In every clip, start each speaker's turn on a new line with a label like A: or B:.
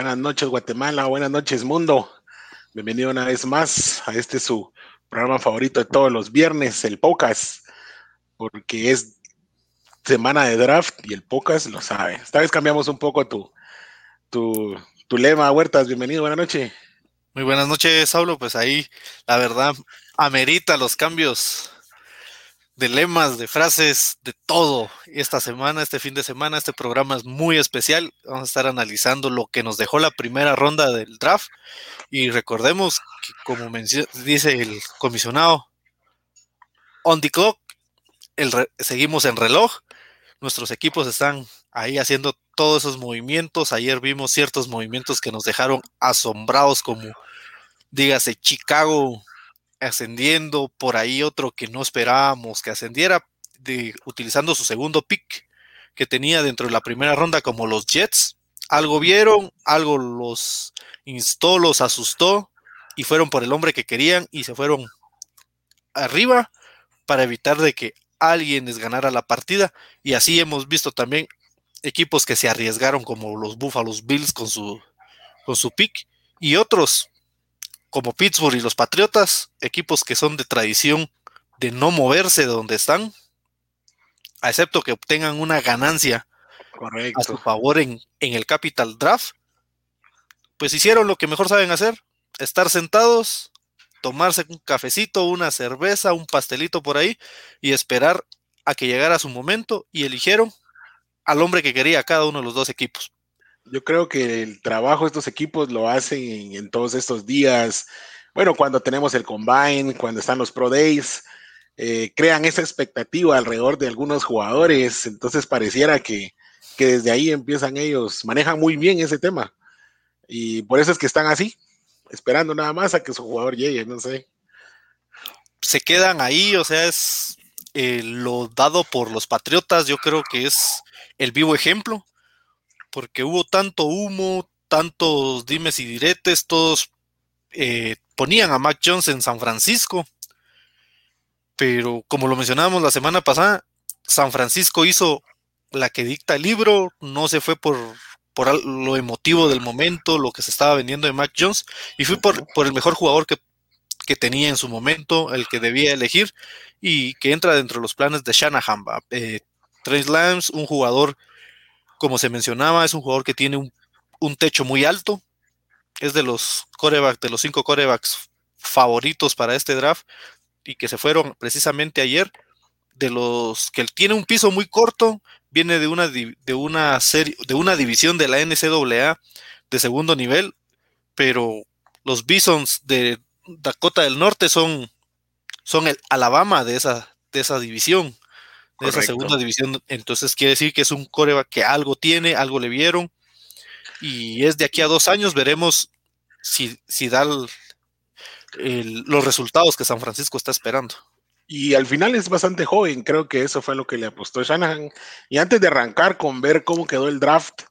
A: Buenas noches Guatemala, buenas noches mundo. Bienvenido una vez más a este su programa favorito de todos los viernes, el Pocas, porque es semana de draft y el Pocas lo sabe. Esta vez cambiamos un poco tu, tu, tu lema, Huertas. Bienvenido, buenas noches.
B: Muy buenas noches, Saulo. Pues ahí, la verdad, amerita los cambios de lemas, de frases, de todo. Esta semana, este fin de semana, este programa es muy especial. Vamos a estar analizando lo que nos dejó la primera ronda del draft. Y recordemos que, como dice el comisionado, on the clock, el seguimos en reloj. Nuestros equipos están ahí haciendo todos esos movimientos. Ayer vimos ciertos movimientos que nos dejaron asombrados, como dígase Chicago ascendiendo, por ahí otro que no esperábamos que ascendiera, de, utilizando su segundo pick que tenía dentro de la primera ronda como los Jets. Algo vieron, algo los instó, los asustó y fueron por el hombre que querían y se fueron arriba para evitar de que alguien les ganara la partida. Y así hemos visto también equipos que se arriesgaron como los Buffalo Bills con su, con su pick y otros como Pittsburgh y los Patriotas, equipos que son de tradición de no moverse de donde están, excepto que obtengan una ganancia a su favor en, en el Capital Draft, pues hicieron lo que mejor saben hacer, estar sentados, tomarse un cafecito, una cerveza, un pastelito por ahí y esperar a que llegara su momento y eligieron al hombre que quería cada uno de los dos equipos.
A: Yo creo que el trabajo de estos equipos lo hacen en, todos estos días. Bueno, cuando tenemos el combine, cuando están los pro days, eh, crean esa expectativa alrededor de algunos jugadores. Entonces pareciera que, que desde ahí empiezan ellos, manejan muy bien ese tema. Y por eso es que están así, esperando nada más a que su jugador llegue, no sé.
B: Se quedan ahí, o sea, es eh, lo dado por los Patriotas, yo creo que es el vivo ejemplo porque hubo tanto humo, tantos dimes y diretes, todos eh, ponían a Mac Jones en San Francisco, pero como lo mencionábamos la semana pasada, San Francisco hizo la que dicta el libro, no se fue por, por lo emotivo del momento, lo que se estaba vendiendo de Mac Jones, y fue por, por el mejor jugador que, que, tenía en su momento, el que debía elegir, y que entra dentro de los planes de Shanahan. Eh, Trace Lance, un jugador como se mencionaba, es un jugador que tiene un, techo muy alto. Es de los corebacks, de los cinco corebacks favoritos para este draft y que se fueron precisamente ayer. De los que tiene un piso muy corto, viene de una, de una serie, de una división de la NCAA de segundo nivel, pero los Bisons de Dakota del Norte son, son el Alabama de esa, de esa división de esa segunda división. Entonces quiere decir que es un coreback que algo tiene, algo le vieron. Y es de aquí a dos años, veremos si, si da los resultados que San Francisco está esperando.
A: Y al final es bastante joven, creo que eso fue lo que le apostó Shanahan. Y antes de arrancar con ver cómo quedó el draft,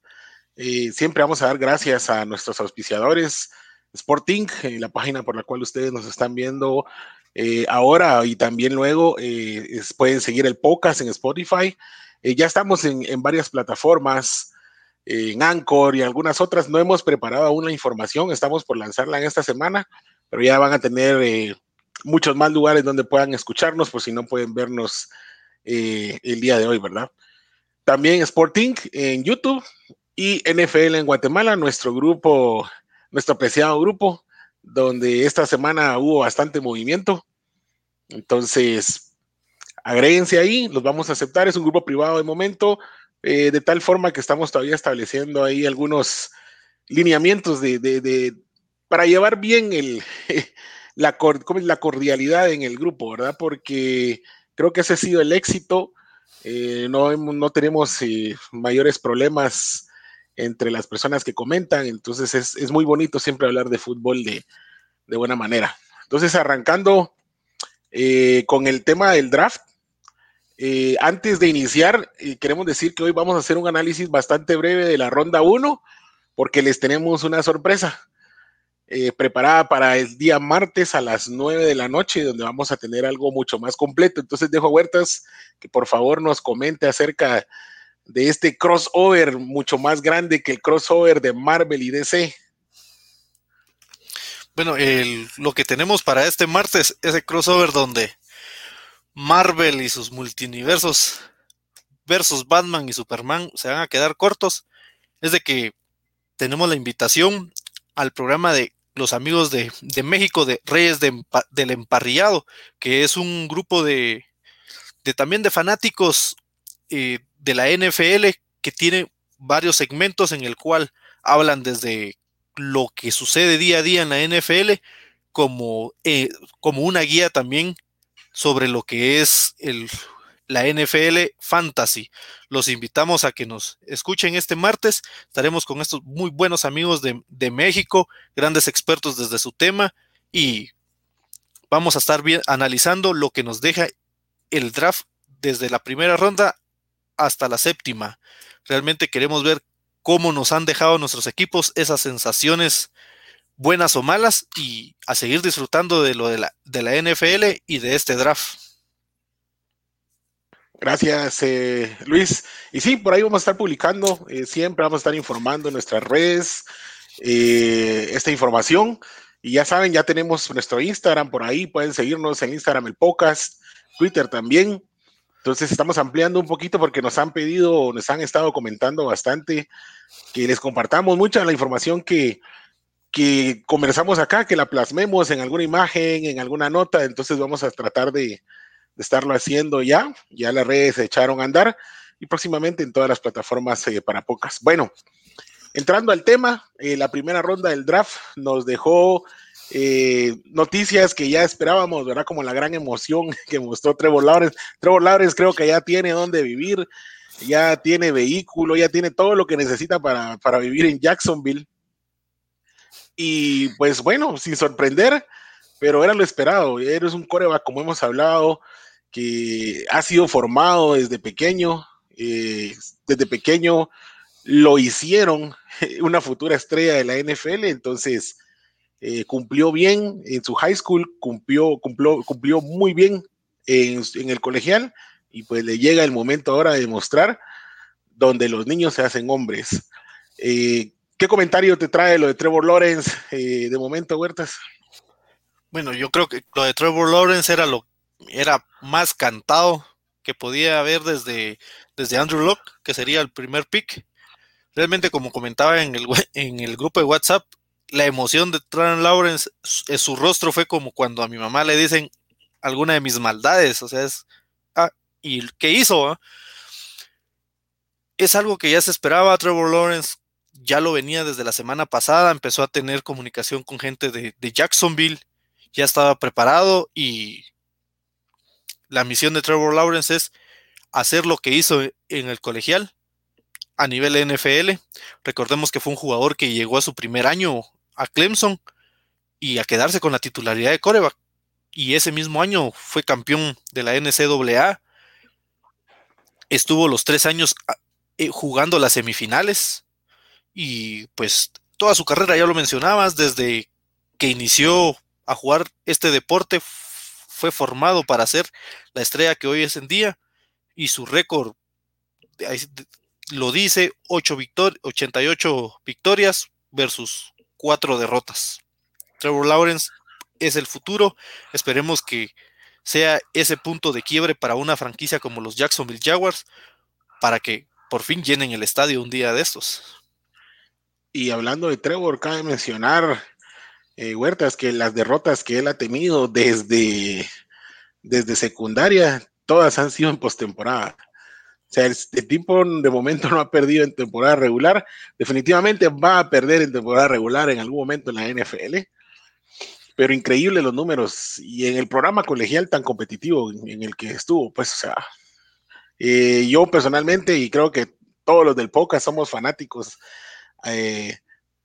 A: eh, siempre vamos a dar gracias a nuestros auspiciadores, Sporting, eh, la página por la cual ustedes nos están viendo eh, ahora y también luego eh, pueden seguir el podcast en Spotify. Eh, ya estamos en, varias plataformas, en Anchor y algunas otras. No hemos preparado aún la información, estamos por lanzarla en esta semana, pero ya van a tener muchos más lugares donde puedan escucharnos por si no pueden vernos el día de hoy, ¿verdad? También Sporting en YouTube y NFL en Guatemala, nuestro grupo, nuestro apreciado grupo donde esta semana hubo bastante movimiento. Entonces, agréguense ahí, los vamos a aceptar. Es un grupo privado de momento, eh, de tal forma que estamos todavía estableciendo ahí algunos lineamientos de, para llevar bien el, la, la cordialidad en el grupo, ¿verdad? Porque creo que ese ha sido el éxito. Eh, no, no, tenemos eh, mayores problemas entre las personas que comentan, entonces es, muy bonito siempre hablar de fútbol de, buena manera. Entonces, arrancando eh, con el tema del draft, eh, antes de iniciar, eh, queremos decir que hoy vamos a hacer un análisis bastante breve de la ronda 1, porque les tenemos una sorpresa preparada para el día martes a las 9 de la noche, donde vamos a tener algo mucho más completo. Entonces dejo a Huertas que por favor nos comente acerca de este crossover mucho más grande que el crossover de Marvel y DC.
B: Bueno, lo que tenemos para este martes, ese crossover donde Marvel y sus multiversos versus Batman y Superman se van a quedar cortos, es de que tenemos la invitación al programa de los amigos de, México, de Reyes del Emparrillado, que es un grupo de, también de fanáticos eh, de la NFL que tiene varios segmentos en el cual hablan desde lo que sucede día a día en la NFL como, eh, como una guía también sobre lo que es el, la NFL Fantasy. Los invitamos a que nos escuchen este martes. Estaremos con estos muy buenos amigos de, de México, grandes expertos desde su tema y vamos a estar bien analizando lo que nos deja el draft desde la primera ronda hasta la séptima. Realmente queremos ver cómo nos han dejado nuestros equipos esas sensaciones buenas o malas y a seguir disfrutando de lo de la, de la NFL y de este draft.
A: Gracias, eh, Luis. Y sí, por ahí vamos a estar publicando, eh, siempre vamos a estar informando en nuestras redes eh, esta información. Y ya saben, ya tenemos nuestro Instagram por ahí, pueden seguirnos en Instagram el podcast, Twitter también. Entonces estamos ampliando un poquito porque nos han pedido, nos han estado comentando bastante que les compartamos mucha la información que, que conversamos acá, que la plasmemos en alguna imagen, en alguna nota. Entonces vamos a tratar de, estarlo haciendo ya. Ya las redes se echaron a andar y próximamente en todas las plataformas eh, para pocas. Bueno, entrando al tema, eh, la primera ronda del draft nos dejó eh, noticias que ya esperábamos, ¿verdad? Como la gran emoción que mostró Trevor Lawrence. Trevor Lawrence creo que ya tiene dónde vivir, ya tiene vehículo, ya tiene todo lo que necesita para, para vivir en Jacksonville. Y pues bueno, sin sorprender, pero era lo esperado. Eres un coreback, como hemos hablado, que ha sido formado desde pequeño. Eh, desde pequeño lo hicieron una futura estrella de la NFL, entonces eh, cumplió bien en su high school, cumplió, cumplió, cumplió muy bien en, el colegial y pues le llega el momento ahora de mostrar donde los niños se hacen hombres. Eh, ¿Qué comentario te trae lo de Trevor Lawrence eh, de momento, Huertas?
B: Bueno, yo creo que lo de Trevor Lawrence era lo era más cantado que podía haber desde, desde Andrew Locke, que sería el primer pick. Realmente, como comentaba en el, en el grupo de WhatsApp, la emoción de Trevor Lawrence, su rostro fue como cuando a mi mamá le dicen alguna de mis maldades, o sea, es, ah, ¿y qué hizo? Ah? Es algo que ya se esperaba, Trevor Lawrence ya lo venía desde la semana pasada, empezó a tener comunicación con gente de Jacksonville, ya estaba preparado y la misión de Trevor Lawrence es hacer lo que hizo en el colegial a nivel NFL. Recordemos que fue un jugador que llegó a su primer año a Clemson y a quedarse con la titularidad de coreback. Y ese mismo año fue campeón de la NCAA. Estuvo los tres años ah, eh, jugando las semifinales. Y pues toda su carrera, ya lo mencionabas, desde que inició a jugar este deporte, fue formado para ser la estrella que hoy es en día. Y su récord lo dice, 8 88 victorias versus cuatro derrotas. Trevor Lawrence es el futuro. Esperemos que sea ese punto de quiebre para una franquicia como los Jacksonville Jaguars, para que por fin llenen el estadio un día de estos.
A: Y hablando de Trevor, cabe mencionar, eh, Huertas, que las derrotas que él ha tenido desde, desde secundaria, todas han sido en postemporada. O sea, el, tipo de momento no ha perdido en temporada regular. Definitivamente va a perder en temporada regular en algún momento en la NFL. Pero increíble los números. Y en el programa colegial tan competitivo en el que estuvo, pues, o sea, eh, yo personalmente, y creo que todos los del POCA somos fanáticos eh,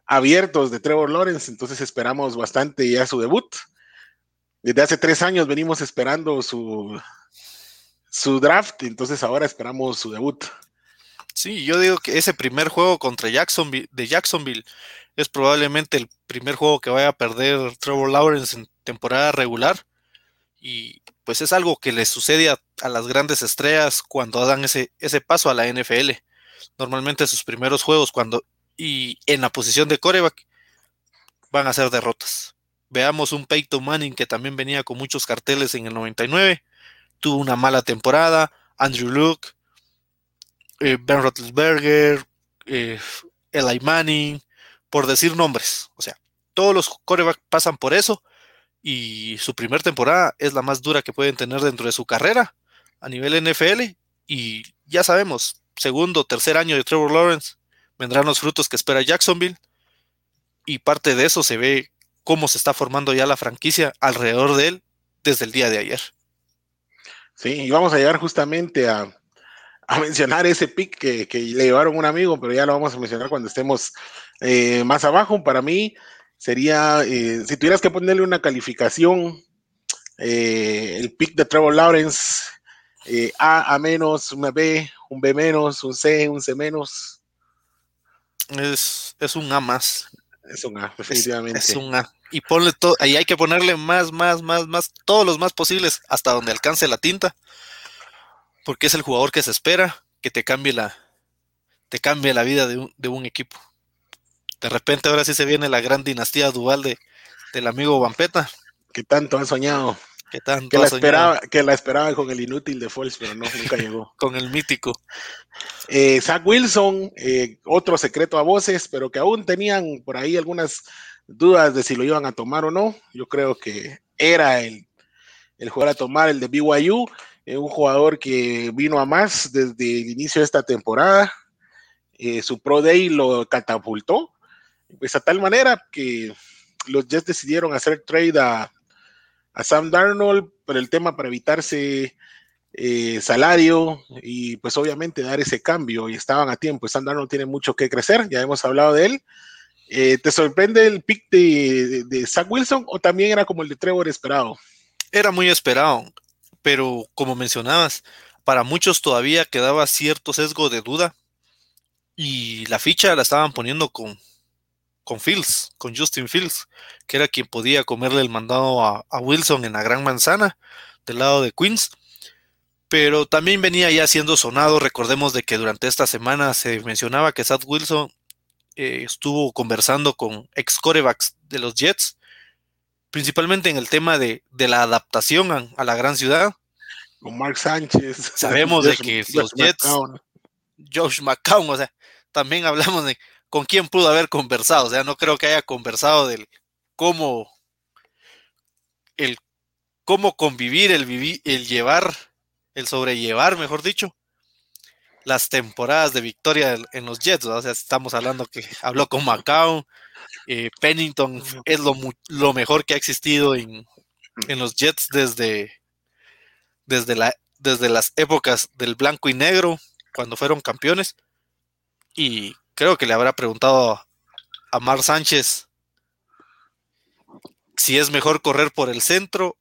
A: abiertos de Trevor Lawrence, entonces esperamos bastante ya su debut. Desde hace tres años venimos esperando su, su draft, entonces ahora esperamos su debut.
B: Sí, yo digo que ese primer juego contra Jacksonville, de Jacksonville es probablemente el primer juego que vaya a perder Trevor Lawrence en temporada regular. Y pues es algo que le sucede a, las grandes estrellas cuando dan ese, ese paso a la NFL. normalmente sus primeros juegos cuando y en la posición de coreback van a ser derrotas. Veamos un Peyton Manning que también venía con muchos carteles en el 99, tuvo una mala temporada, Andrew Luke, eh, Ben Roethlisberger, eh, Eli Manning, por decir nombres. O sea, todos los corebacks pasan por eso y su primera temporada es la más dura que pueden tener dentro de su carrera a nivel NFL y ya sabemos, segundo, tercer año de Trevor Lawrence, vendrán los frutos que espera Jacksonville y parte de eso se ve cómo se está formando ya la franquicia alrededor de él desde el día de ayer.
A: Sí, y vamos a llegar justamente a, mencionar ese pick que, le llevaron un amigo, pero ya lo vamos a mencionar cuando estemos eh, más abajo. Para mí sería, eh, si tuvieras que ponerle una calificación, eh, el pick de Trevor Lawrence, A, A menos, una B, un B menos, un C, un C menos.
B: Es, es un A más.
A: Es un A, definitivamente.
B: Es, un A. Y ponle todo, ahí hay que ponerle más, más, más, más, todos los más posibles, hasta donde alcance la tinta. Porque es el jugador que se espera que te cambie la, te cambie la vida de un, de un equipo. De repente ahora sí se viene la gran dinastía dual de, del amigo Vampeta.
A: Que tanto han soñado.
B: Que tanto
A: que la esperaba, que la esperaba con el inútil de Foles, pero no, nunca llegó.
B: con el mítico.
A: Eh, Zach Wilson, eh, otro secreto a voces, pero que aún tenían por ahí algunas dudas de si lo iban a tomar o no. Yo creo que era el, el jugador a tomar, el de BYU, eh, un jugador que vino a más desde el inicio de esta temporada. su Pro Day lo catapultó, pues a tal manera que los Jets decidieron hacer trade a, a Sam Darnold por el tema para evitarse eh, salario y pues obviamente dar ese cambio y estaban a tiempo. Sam Darnold tiene mucho que crecer, ya hemos hablado de él. Eh, ¿Te sorprende el pick de, de, Zach Wilson o también era como el de Trevor esperado?
B: Era muy esperado, pero como mencionabas, para muchos todavía quedaba cierto sesgo de duda y la ficha la estaban poniendo con, con Fields, con Justin Fields, que era quien podía comerle el mandado a, Wilson en la Gran Manzana, del lado de Queens. Pero también venía ya siendo sonado. Recordemos de que durante esta semana se mencionaba que Sad Wilson eh, estuvo conversando con ex corebacks de los Jets, principalmente en el tema de, la adaptación a, la gran ciudad.
A: Con Mark Sánchez.
B: Sabemos de que los Jets, Josh McCown, o sea, también hablamos de con quién pudo haber conversado. O sea, no creo que haya conversado del cómo, el cómo convivir, el vivir, el llevar, el sobrellevar, mejor dicho, las temporadas de victoria en los Jets. O sea, estamos hablando que habló con Macao, eh, Pennington es lo, lo, mejor que ha existido en, en los Jets desde, desde, la, desde las épocas del blanco y negro, cuando fueron campeones. Y creo que le habrá preguntado a Mar Sánchez si es mejor correr por el centro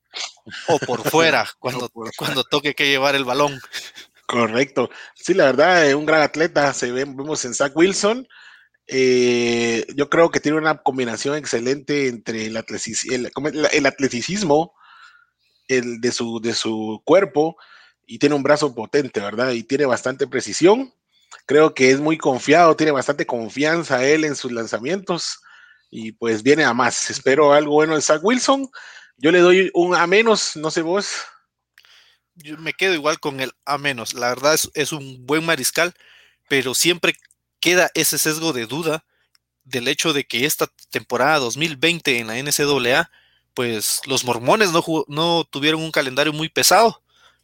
B: o por fuera cuando, cuando toque que llevar el balón.
A: Correcto. Sí, la verdad, es un gran atleta. Se ve, vemos en Zach Wilson. Eh, yo creo que tiene una combinación excelente entre el, el, atleticismo el de, su, de su cuerpo y tiene un brazo potente, ¿verdad? Y tiene bastante precisión. Creo que es muy confiado, tiene bastante confianza él en sus lanzamientos y pues viene a más. Espero algo bueno de Zach Wilson. Yo le doy un A menos, no sé vos.
B: Yo me quedo igual con el A menos. La verdad es, es un buen mariscal, pero siempre queda ese sesgo de duda del hecho de que esta temporada 2020 en la NCAA, pues los mormones no, no tuvieron un calendario muy pesado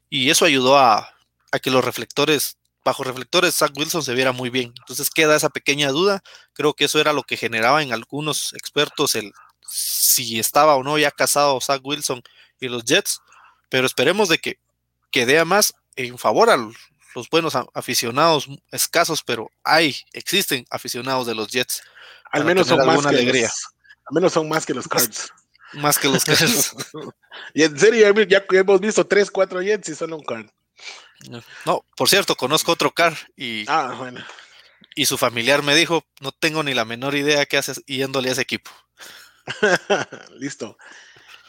B: y eso ayudó a, a que los reflectores bajo reflectores Zach Wilson se viera muy bien. Entonces queda esa pequeña duda. Creo que eso era lo que generaba en algunos expertos el si estaba o no ya casado Zach Wilson y los Jets. Pero esperemos de que, quede a más en favor a los buenos aficionados escasos, pero hay, existen aficionados de los Jets.
A: Al menos son más que alegría. Los, al menos son más que los Cards.
B: Más que los Cards.
A: y en serio, ya, hemos visto 3, 4 Jets y solo un Card.
B: No, por cierto, conozco otro car y,
A: ah,
B: y su familiar me dijo, no tengo ni la menor idea qué haces yéndole a ese equipo.
A: Listo.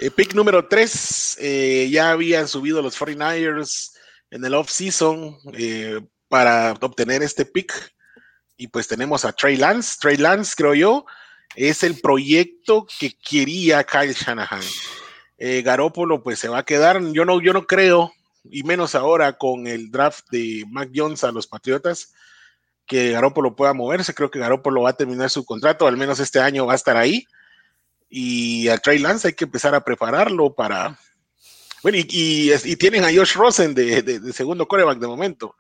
A: Eh, pick número 3, eh, ya habían subido los 49ers en el off-season eh, para obtener este pick. y pues tenemos a Trey Lance. Trey Lance, creo yo, es el proyecto que quería Kyle Shanahan. Eh, Garópolo pues se va a quedar, yo no, yo no creo, y menos ahora con el draft de Mac Jones a los Patriotas, que Garópolo pueda moverse. Creo que Garópolo va a terminar su contrato, al menos este año va a estar ahí. Y a Trey Lance hay que empezar a prepararlo para. Bueno, y, tienen a Josh Rosen de, segundo coreback de momento.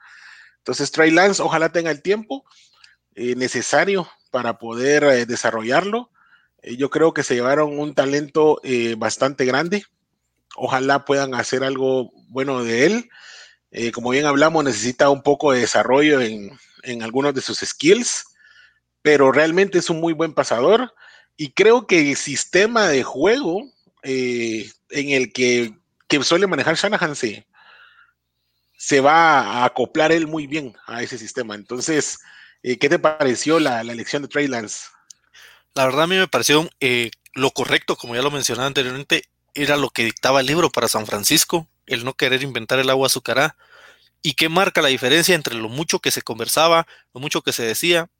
A: Entonces, Trey Lance, ojalá tenga el tiempo eh, necesario para poder eh, desarrollarlo. Eh, yo creo que se llevaron un talento bastante grande. Ojalá puedan hacer algo bueno de él. como bien hablamos, necesita un poco de desarrollo en, en algunos de sus skills, pero realmente es un muy buen pasador. Y creo que el sistema de juego en el que, suele manejar Shanahan se, se va a acoplar él muy bien a ese sistema. Entonces, eh, ¿Qué te pareció la, elección de Trey Lance?
B: La verdad a mí me pareció eh, lo correcto, como ya lo mencionaba anteriormente, era lo que dictaba el libro para San Francisco, el no querer inventar el agua azucará. ¿Y qué marca la diferencia entre lo mucho que se conversaba, lo mucho que se decía?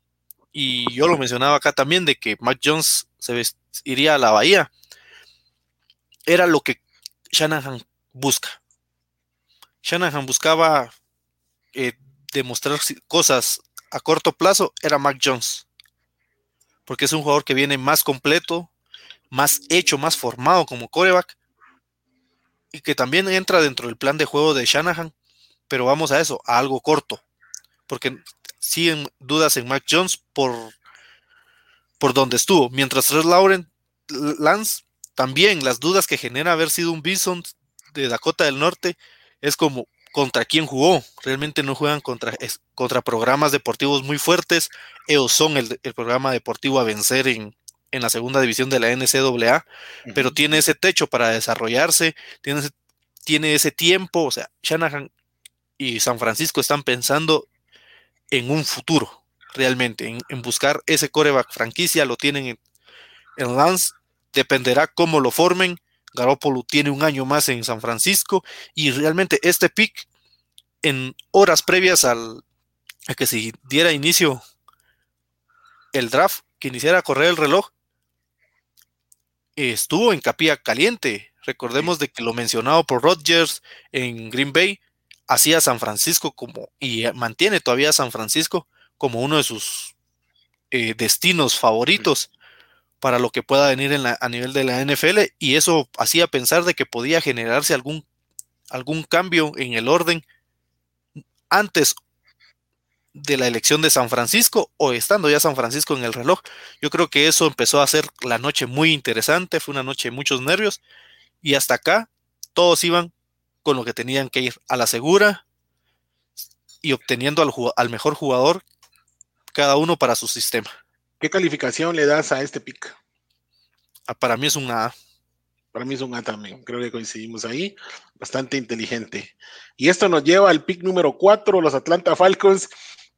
B: Y yo lo mencionaba acá también de que Mac Jones se iría a la bahía. Era lo que Shanahan busca. Shanahan buscaba eh, demostrar cosas a corto plazo era Mac Jones. Porque es un jugador que viene más completo, más hecho, más formado como coreback. Y que también entra dentro del plan de juego de Shanahan. Pero vamos a eso, a algo corto. Porque siguen dudas en Mac Jones por, por donde estuvo. Mientras Trey Lauren, Lance, también las dudas que genera haber sido un Bison de Dakota del Norte es como, contra quién jugó. Realmente no juegan contra, contra programas deportivos muy fuertes. Ellos son el, programa deportivo a vencer en, en, la segunda división de la NCAA, pero tiene ese techo para desarrollarse, tiene ese, tiene ese tiempo. O sea, Shanahan y San Francisco están pensando en un futuro, realmente, en, buscar ese coreback franquicia. Lo tienen en, en Lance, dependerá cómo lo formen Garoppolo tiene un año más en San Francisco y realmente este pick en horas previas al, a que se diera inicio el draft, que iniciara a correr el reloj, estuvo en capilla caliente. Recordemos de que lo mencionado por Rodgers en Green Bay hacía San Francisco como y mantiene todavía San Francisco como uno de sus eh, destinos favoritos para lo que pueda venir en a nivel de la NFL y eso hacía pensar de que podía generarse algún, algún cambio en el orden antes de la elección de San Francisco o estando ya San Francisco en el reloj. Yo creo que eso empezó a ser la noche muy interesante, fue una noche de muchos nervios y hasta acá todos iban con lo que tenían que ir a la segura y obteniendo al, al mejor jugador cada uno para su sistema.
A: ¿Qué calificación le das a este pick?
B: Ah, para mí es un A.
A: Para mí es un A también. Creo que coincidimos ahí. Bastante inteligente. Y esto nos lleva al pick número 4, los Atlanta Falcons.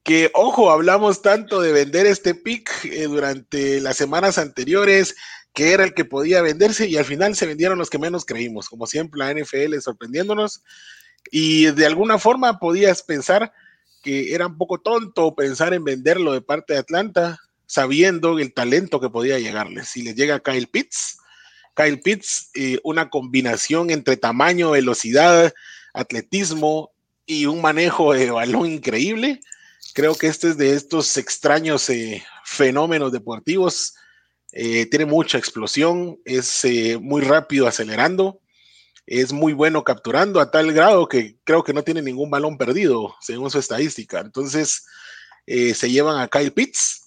A: Que, ojo, hablamos tanto de vender este pick eh, durante las semanas anteriores, que era el que podía venderse y al final se vendieron los que menos creímos. Como siempre, la NFL sorprendiéndonos. Y de alguna forma podías pensar que era un poco tonto pensar en venderlo de parte de Atlanta sabiendo el talento que podía llegarles. Si les llega Kyle Pitts, Kyle Pitts, eh, una combinación entre tamaño, velocidad, atletismo y un manejo de balón increíble. Creo que este es de estos extraños eh, fenómenos deportivos. Eh, tiene mucha explosión, es muy rápido acelerando, es muy bueno capturando a tal grado que creo que no tiene ningún balón perdido, según su estadística. Entonces, se llevan a Kyle Pitts,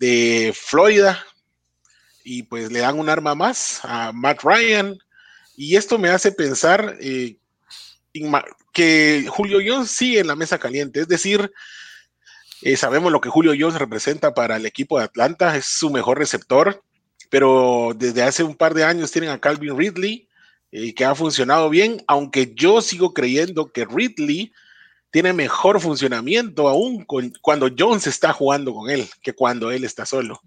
A: de Florida y pues le dan un arma más a Matt Ryan y esto me hace pensar eh, que Julio Jones sigue en la mesa caliente, es decir, eh, sabemos lo que Julio Jones representa para el equipo de Atlanta, es su mejor receptor, pero desde hace un par de años tienen a Calvin Ridley, eh, que ha funcionado bien, aunque yo sigo creyendo que Ridley tiene mejor funcionamiento aún cuando Jones está jugando con él que cuando él está solo.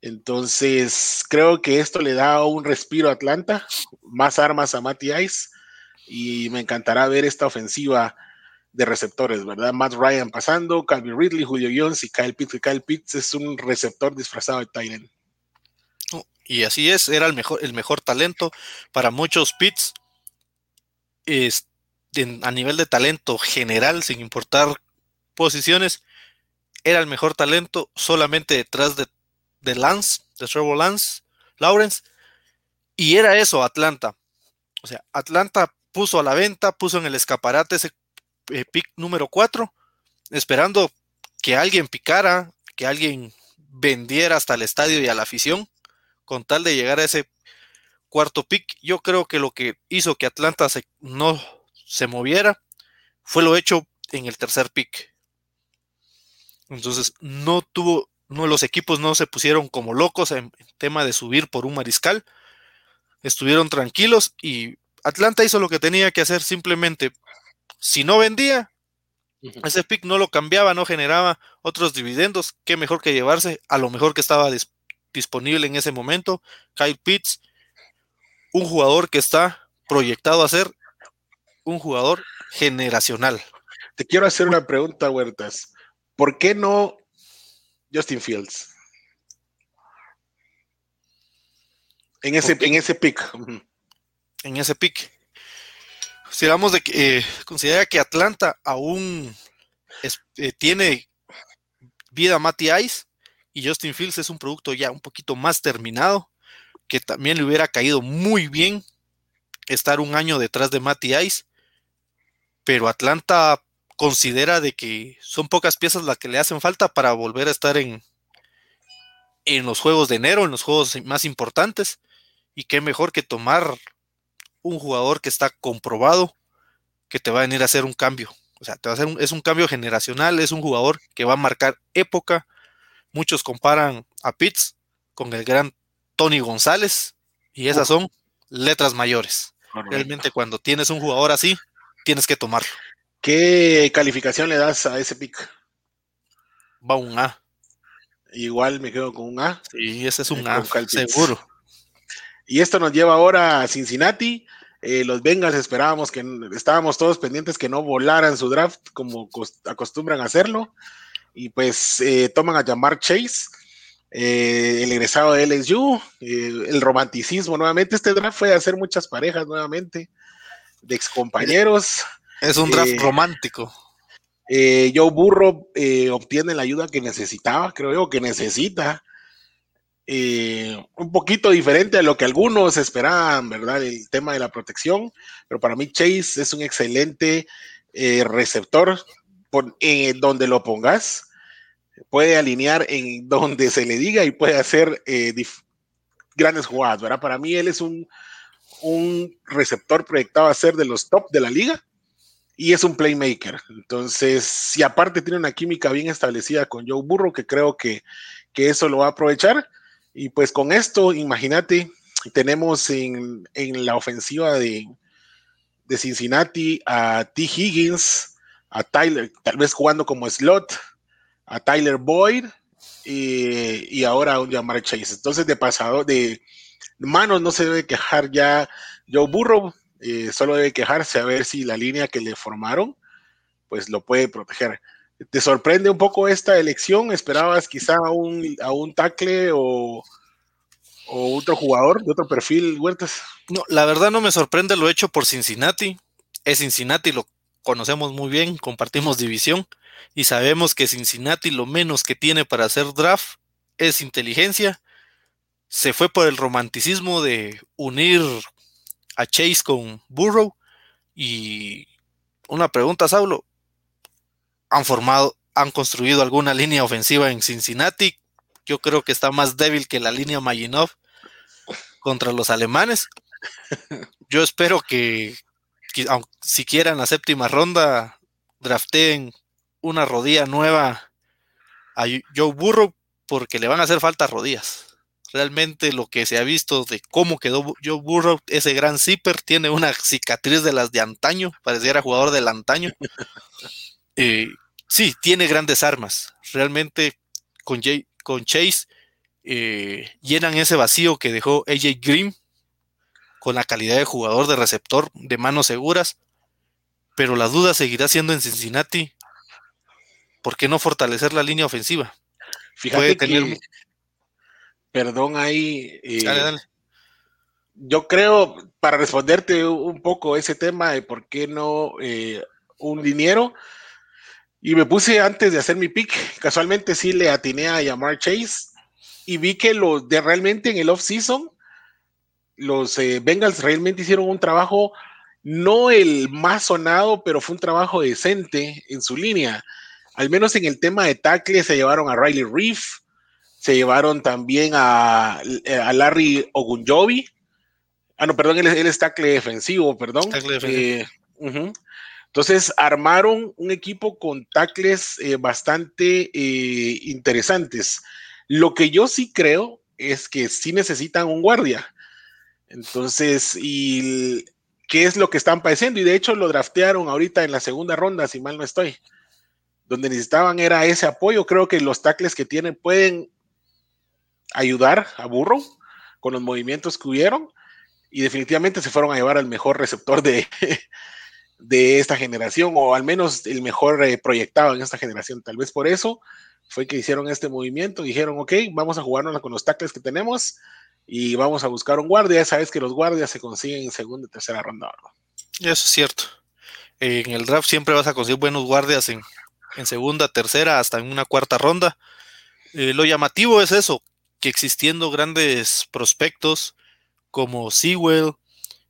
A: Entonces, creo que esto le da un respiro a Atlanta, más armas a Matty Ice, y me encantará ver esta ofensiva de receptores, ¿verdad? Matt Ryan pasando, Calvin Ridley, Julio Jones y Kyle Pitts. Kyle Pitts es un receptor disfrazado de Tyrant.
B: Y así es, era el mejor, el mejor talento para muchos Pitts. Es, a nivel de talento general, sin importar posiciones, era el mejor talento solamente detrás de, de Lance, de Trevor Lance, Lawrence. Y era eso, Atlanta. O sea, Atlanta puso a la venta, puso en el escaparate ese eh, pick número 4, esperando que alguien picara, que alguien vendiera hasta el estadio y a la afición, con tal de llegar a ese cuarto pick. Yo creo que lo que hizo que Atlanta se, no se moviera fue lo hecho en el tercer pick. Entonces, no tuvo, no, los equipos no se pusieron como locos en, en tema de subir por un mariscal. Estuvieron tranquilos y Atlanta hizo lo que tenía que hacer simplemente si no vendía, ese pick no lo cambiaba, no generaba otros dividendos. Qué mejor que llevarse a lo mejor que estaba disponible en ese momento. Kyle Pitts, un jugador que está proyectado a ser un jugador generacional.
A: Te quiero hacer una pregunta, Huertas. ¿Por qué no Justin Fields? En ese, en ese pick.
B: En ese pick si hablamos de que eh, considera que Atlanta aún eh, tiene vida Matty Ice y Justin Fields es un producto ya un poquito más terminado, que también le hubiera caído muy bien estar un año detrás de Matty Ice, pero Atlanta considera de que son pocas piezas las que le hacen falta para volver a estar en, en los juegos de enero, en los juegos más importantes, y qué mejor que tomar un jugador que está comprobado que te va a venir a hacer un cambio. O sea, te va a hacer es un cambio generacional, es un jugador que va a marcar época. Muchos comparan a Pitts con el gran Tony González y esas son letras mayores. Realmente cuando tienes un jugador así, tienes que tomarlo.
A: ¿Qué calificación le das a ese pick?
B: Va un A.
A: Igual me quedo con un A.
B: Sí, ese es un A, seguro.
A: Y esto nos lleva ahora a Cincinnati. Eh, los Bengals esperábamos que estábamos todos pendientes que no volaran su draft como acostumbran a hacerlo. Y pues eh, toman a llamar Chase, eh, el egresado de LSU, el romanticismo nuevamente. Este draft fue a hacer muchas parejas nuevamente, de excompañeros.
B: Es un draft romántico.
A: Joe Burro obtiene la ayuda que necesitaba, creo yo, que necesita eh, un poquito diferente a lo que algunos esperaban, ¿verdad? El tema de la protección, pero para mí Chase es un excelente eh, receptor donde lo pongas. Puede alinear en donde se le diga y puede hacer eh, grandes jugadas, ¿verdad? Para mí él es un, un receptor proyectado a ser de los top de la liga y es un playmaker. Entonces, si aparte tiene una química bien establecida con Joe Burrow, que creo que, que eso lo va a aprovechar, y pues con esto, imagínate, tenemos en, la ofensiva de, Cincinnati a T. Higgins, a Tyler, tal vez jugando como slot, a Tyler Boyd y, ahora a un Jamar Chase. Entonces, de pasado, de manos no se debe quejar ya Joe Burrow, eh, solo debe quejarse a ver si la línea que le formaron, pues lo puede proteger. ¿Te sorprende un poco esta elección? ¿Esperabas quizá a un, a un tackle o, o otro jugador de otro perfil, Huertas?
B: No, la verdad no me sorprende lo hecho por Cincinnati. Es Cincinnati, lo conocemos muy bien, compartimos división y sabemos que Cincinnati lo menos que tiene para hacer draft es inteligencia. Se fue por el romanticismo de unir a Chase con Burrow y una pregunta, Saulo, han formado, han construido alguna línea ofensiva en Cincinnati. Yo creo que está más débil que la línea Maginov contra los alemanes. Yo espero que, si quieran la séptima ronda, drafteen una rodilla nueva a Joe Burrow porque le van a hacer falta rodillas. Realmente lo que se ha visto de cómo quedó Joe Burrow, ese gran zipper, tiene una cicatriz de las de antaño, pareciera jugador del antaño. Eh, sí, tiene grandes armas. Realmente con, con Chase eh, llenan ese vacío que dejó AJ Green con la calidad de jugador de receptor de manos seguras. pero la duda seguirá siendo en Cincinnati. ¿Por qué no fortalecer la línea ofensiva?
A: Fíjate que, perdón ahí. Eh, dale, dale. Yo creo, para responderte un poco ese tema de por qué no eh, un dinero, y me puse antes de hacer mi pick, casualmente sí le atiné a llamar Chase y vi que los de realmente en el off-season, los eh, Bengals realmente hicieron un trabajo, no el más sonado, pero fue un trabajo decente en su línea. Al menos en el tema de tackle se llevaron a Riley Reef, se llevaron también a, a Larry Ogunjobi. Ah, no, perdón, él, es tackle defensivo, perdón. Tackle defensivo. Eh, entonces armaron un equipo con tackles eh, bastante eh, interesantes. Lo que yo sí creo es que sí necesitan un guardia. Entonces, ¿y qué es lo que están padeciendo? Y de hecho lo draftearon ahorita en la segunda ronda, si mal no estoy. Donde necesitaban era ese apoyo. Creo que los tackles que tienen pueden ayudar a Burrow con los movimientos que hubieron. Y definitivamente se fueron a llevar al mejor receptor de, de esta generación, o al menos el mejor eh, proyectado en esta generación. Tal vez por eso fue que hicieron este movimiento, dijeron, ok, vamos a jugarnos con los tackles que tenemos y vamos a buscar un guardia. Sabes que los guardias se consiguen en segunda y tercera ronda.
B: Eso es cierto. En el draft siempre vas a conseguir buenos guardias en, segunda, tercera, hasta en una cuarta ronda. Eh, lo llamativo es eso, que existiendo grandes prospectos como Sewell,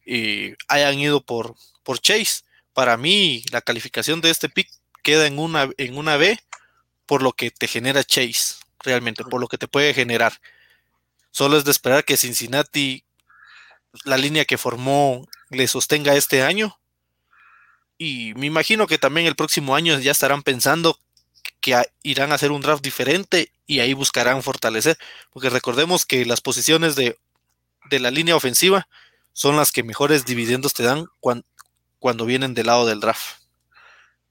B: eh, hayan ido por, por Chase para mí la calificación de este pick queda en una, en una B por lo que te genera Chase, realmente, por lo que te puede generar. Solo es de esperar que Cincinnati, la línea que formó, le sostenga este año. Y me imagino que también el próximo año ya estarán pensando que irán a hacer un draft diferente y ahí buscarán fortalecer. Porque recordemos que las posiciones de, de la línea ofensiva son las que mejores dividendos te dan cuando, cuando vienen del lado del draft.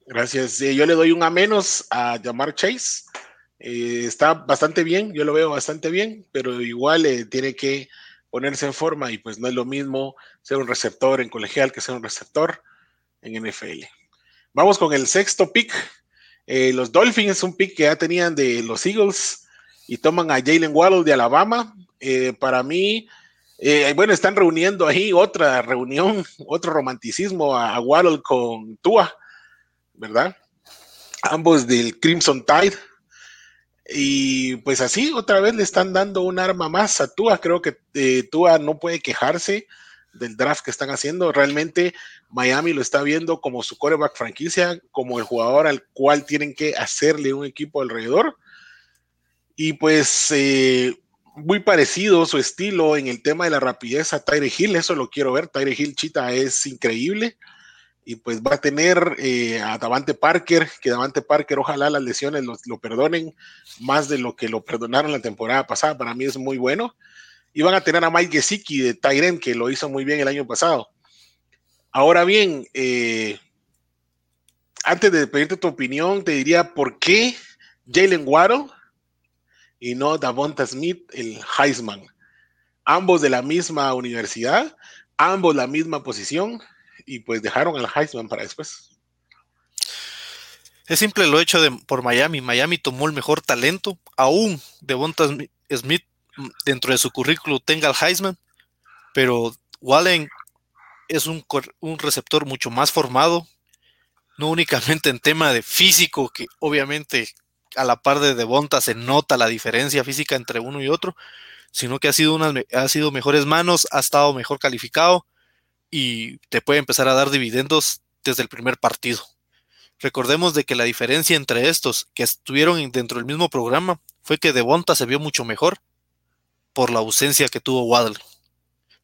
A: Gracias. yo le doy un A menos a llamar Chase. Eh, está bastante bien, yo lo veo bastante bien, pero igual eh, tiene que ponerse en forma y pues no es lo mismo ser un receptor en colegial que ser un receptor en NFL. Vamos con el sexto pick. Eh, los Dolphins, un pick que ya tenían de los Eagles y toman a Jalen Waddle de Alabama. para mí, eh, bueno, están reuniendo ahí otra reunión, otro romanticismo a, Waddle con Tua, ¿verdad? Ambos del Crimson Tide. Y pues así, otra vez le están dando un arma más a Tua. Creo que eh, Tua no puede quejarse del draft que están haciendo. Realmente Miami lo está viendo como su coreback franquicia, como el jugador al cual tienen que hacerle un equipo alrededor. Y pues eh, muy parecido su estilo en el tema de la rapidez a Tyre Hill, eso lo quiero ver. Tyre Hill Chita es increíble y pues va a tener eh, a Davante Parker, que Davante Parker ojalá las lesiones lo, perdonen más de lo que lo perdonaron la temporada pasada, para mí es muy bueno. Y van a tener a Mike Gesicki de Tyren, que lo hizo muy bien el año pasado. Ahora bien, eh, antes de pedirte tu opinión, te diría por qué Jalen Waddle y no Davonta Smith, el Heisman. Ambos de la misma universidad, ambos la misma posición, y pues dejaron al Heisman para después.
B: Es simple lo hecho de, por Miami. Miami tomó el mejor talento, aún Devonta Smith mm, dentro de su currículo tenga el Heisman, pero Wallen es un, un receptor mucho más formado, no únicamente en tema de físico, que obviamente a la par de Devonta se nota la diferencia física entre uno y otro, sino que ha sido, unas, ha sido mejores manos, ha estado mejor calificado y te puede empezar a dar dividendos desde el primer partido. Recordemos de que la diferencia entre estos que estuvieron dentro del mismo programa fue que Devonta se vio mucho mejor por la ausencia que tuvo Waddle.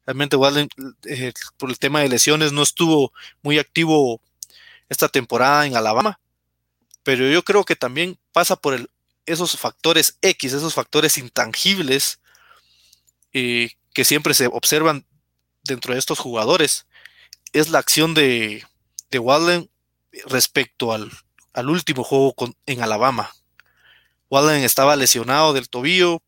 B: Realmente Waddle eh, por el tema de lesiones no estuvo muy activo esta temporada en Alabama pero yo creo que también pasa por esos factores X, esos factores intangibles eh, que siempre se observan dentro de estos jugadores. Es la acción de, de Walden respecto al, último juego en Alabama. Walden estaba lesionado del tobillo,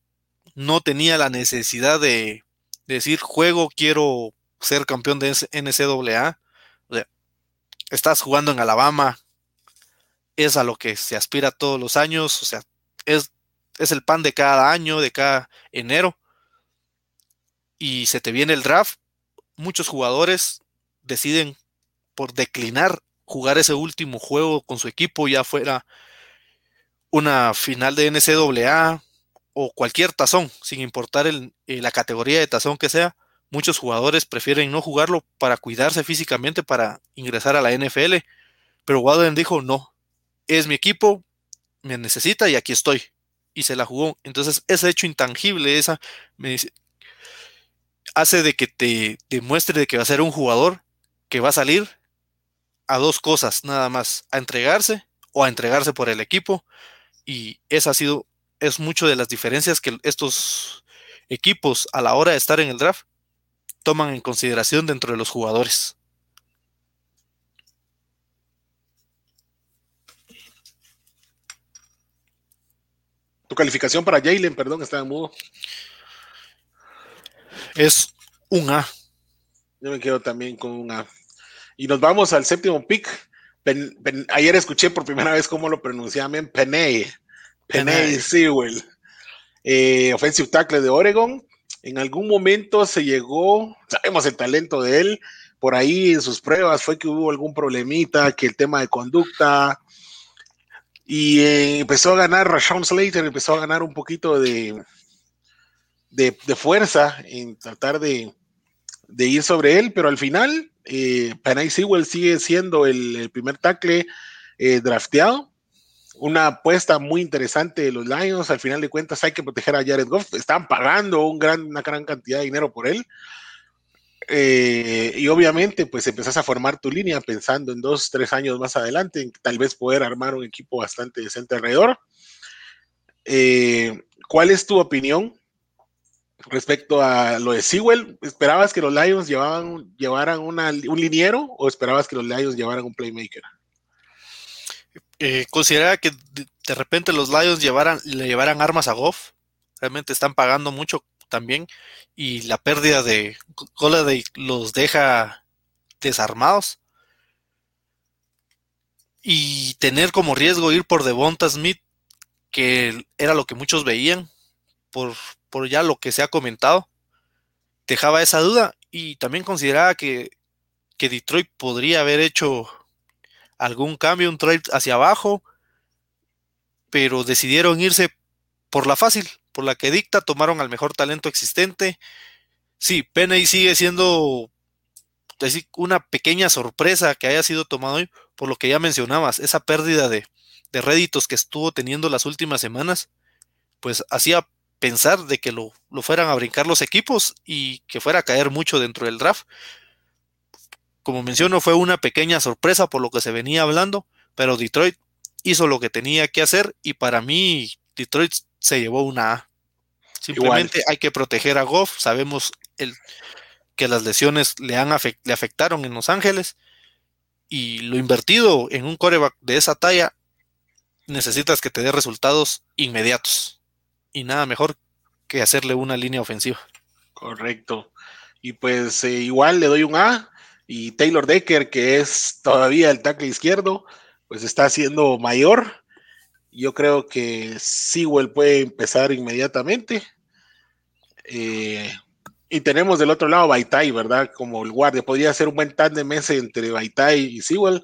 B: no tenía la necesidad de, de decir juego, quiero ser campeón de NCAA estás jugando en Alabama, es a lo que se aspira todos los años, o sea, es, es el pan de cada año, de cada enero, y se te viene el draft, muchos jugadores deciden por declinar jugar ese último juego con su equipo, ya fuera una final de NCAA o cualquier tazón, sin importar el, eh, la categoría de tazón que sea, muchos jugadores prefieren no jugarlo para cuidarse físicamente para ingresar a la NFL. Pero Walden dijo, no, es mi equipo, me necesita y aquí estoy. Y se la jugó. Entonces, ese hecho intangible, esa, me hace de que te demuestre de que va a ser un jugador que va a salir a dos cosas, nada más, a entregarse o a entregarse por el equipo. Y esa ha sido, es mucho de las diferencias que estos equipos a la hora de estar en el draft toman en consideración dentro de los jugadores.
A: Tu calificación para Jalen, perdón, estaba mudo.
B: Es un A.
A: Yo me quedo también con un A. Y nos vamos al séptimo pick. ayer escuché por primera vez cómo lo pronunciaban Peney. Peney Sewell. Eh, offensive tackle de Oregon. En algún momento se llegó, sabemos el talento de él, por ahí en sus pruebas fue que hubo algún problemita, que el tema de conducta, y eh, empezó a ganar Rashawn Slater, empezó a ganar un poquito de, de, fuerza en tratar de, ir sobre él, pero al final, eh, Panay Sewell sigue siendo el, primer tackle eh, drafteado una apuesta muy interesante de los Lions. Al final de cuentas, hay que proteger a Jared Goff. Están pagando un gran, una gran cantidad de dinero por él. Eh, y obviamente, pues empezás a formar tu línea pensando en dos, tres años más adelante, en tal vez poder armar un equipo bastante decente alrededor. Eh, ¿Cuál es tu opinión respecto a lo de Sewell? ¿Esperabas que los Lions llevaran un liniero o esperabas que los Lions llevaran un playmaker?
B: eh, considera que de, repente los Lions llevaran, le llevaran armas a Goff. Realmente están pagando mucho también. Y la pérdida de de los deja desarmados. Y tener como riesgo ir por Devonta Smith, que era lo que muchos veían, por, por ya lo que se ha comentado, dejaba esa duda. Y también consideraba que, que Detroit podría haber hecho algún cambio, un trade hacia abajo, pero decidieron irse por la fácil, por la que dicta, tomaron al mejor talento existente. Sí, Penny sigue siendo una pequeña sorpresa que haya sido tomado hoy, por lo que ya mencionabas, esa pérdida de, de réditos que estuvo teniendo las últimas semanas, pues hacía pensar de que lo, lo, fueran a brincar los equipos y que fuera a caer mucho dentro del draft como menciono, fue una pequeña sorpresa por lo que se venía hablando, pero Detroit hizo lo que tenía que hacer y para mí Detroit se llevó una A. Simplemente hay que proteger a Goff. Sabemos el, que las lesiones le, han le afectaron en Los Ángeles y lo invertido en un coreback de esa talla necesitas que te dé resultados inmediatos y nada mejor que hacerle una línea ofensiva.
A: Correcto. Y pues eh, igual le doy un A y Taylor Decker, que es todavía el tackle izquierdo, pues está siendo mayor. Yo creo que Sewell puede empezar inmediatamente. Eh, y tenemos del otro lado Baitai, ¿verdad? Como el guardia. Podría ser un buen tándem ese entre Baitai y Sewell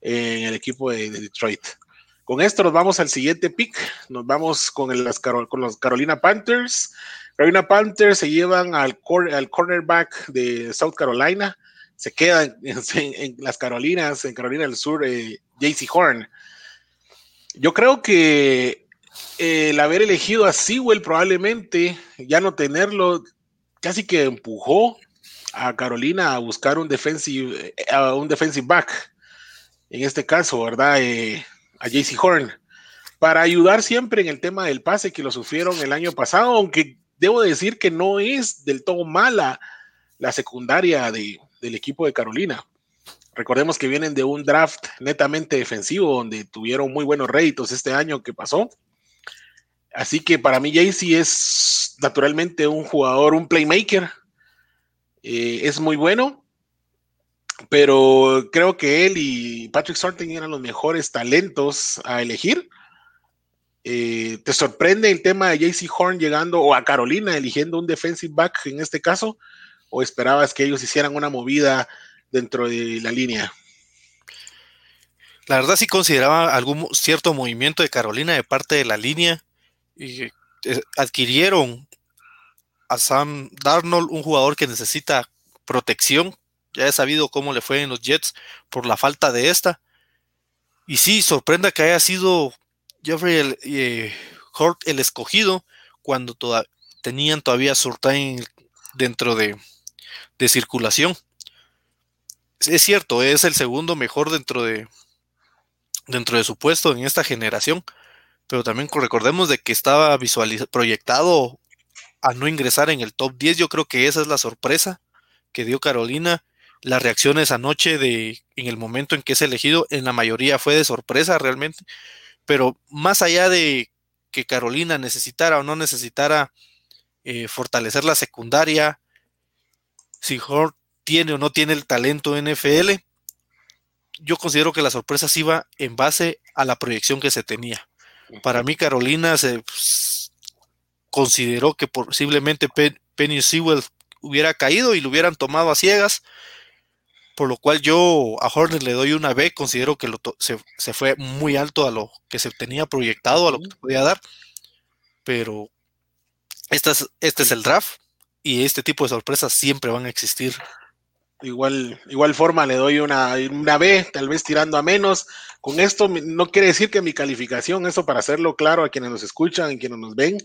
A: en el equipo de, Detroit. Con esto nos vamos al siguiente pick. Nos vamos con, con los Carolina Panthers. Carolina Panthers se llevan al, cornerback de South Carolina, se queda en, las Carolinas, en Carolina del Sur, eh, JC Horn. Yo creo que eh, el haber elegido a Sewell probablemente, ya no tenerlo, casi que empujó a Carolina a buscar un defensive, eh, a un defensive back, en este caso, ¿verdad? a JC Horn, para ayudar siempre en el tema del pase que lo sufrieron el año pasado, aunque debo decir que no es del todo mala la secundaria de, del equipo de Carolina. Recordemos que vienen de un draft netamente defensivo donde tuvieron muy buenos réditos este año que pasó. Así que para mí Jaycee es naturalmente un jugador, un playmaker. Eh, es muy bueno. pero creo que él y Patrick Sorting eran los mejores talentos a elegir. Eh, ¿Te sorprende el tema de JC Horn llegando o a Carolina eligiendo un defensive back en este caso? ¿O esperabas que ellos hicieran una movida dentro de la línea?
B: La verdad sí consideraba algún cierto movimiento de Carolina de parte de la línea y eh, adquirieron a Sam Darnold, un jugador que necesita protección. Ya he sabido cómo le fue en los Jets por la falta de esta. Y sí, sorprenda que haya sido Jeffrey el, eh, el escogido cuando tenían todavía Surtain dentro de, de circulación. Es cierto, es el segundo mejor dentro de, dentro de su puesto en esta generación, pero también recordemos de que estaba proyectado a no ingresar en el top 10. Yo creo que esa es la sorpresa que dio Carolina. Las reacciones anoche de en el momento en que es elegido, en la mayoría fue de sorpresa realmente. Pero más allá de que Carolina necesitara o no necesitara eh, fortalecer la secundaria, si Hort tiene o no tiene el talento NFL, yo considero que la sorpresa sí iba en base a la proyección que se tenía. Para mí, Carolina se pues, consideró que posiblemente Penny Sewell hubiera caído y lo hubieran tomado a ciegas, por lo cual yo a Horner le doy una B, considero que se, fue muy alto a lo que se tenía proyectado, a lo que podía dar, pero es, este es el draft y este tipo de sorpresas siempre van a existir
A: Igual, igual forma le doy una, una B, tal vez tirando a menos. Con esto no quiere decir que mi calificación, eso para hacerlo claro a quienes nos escuchan, a quienes nos ven,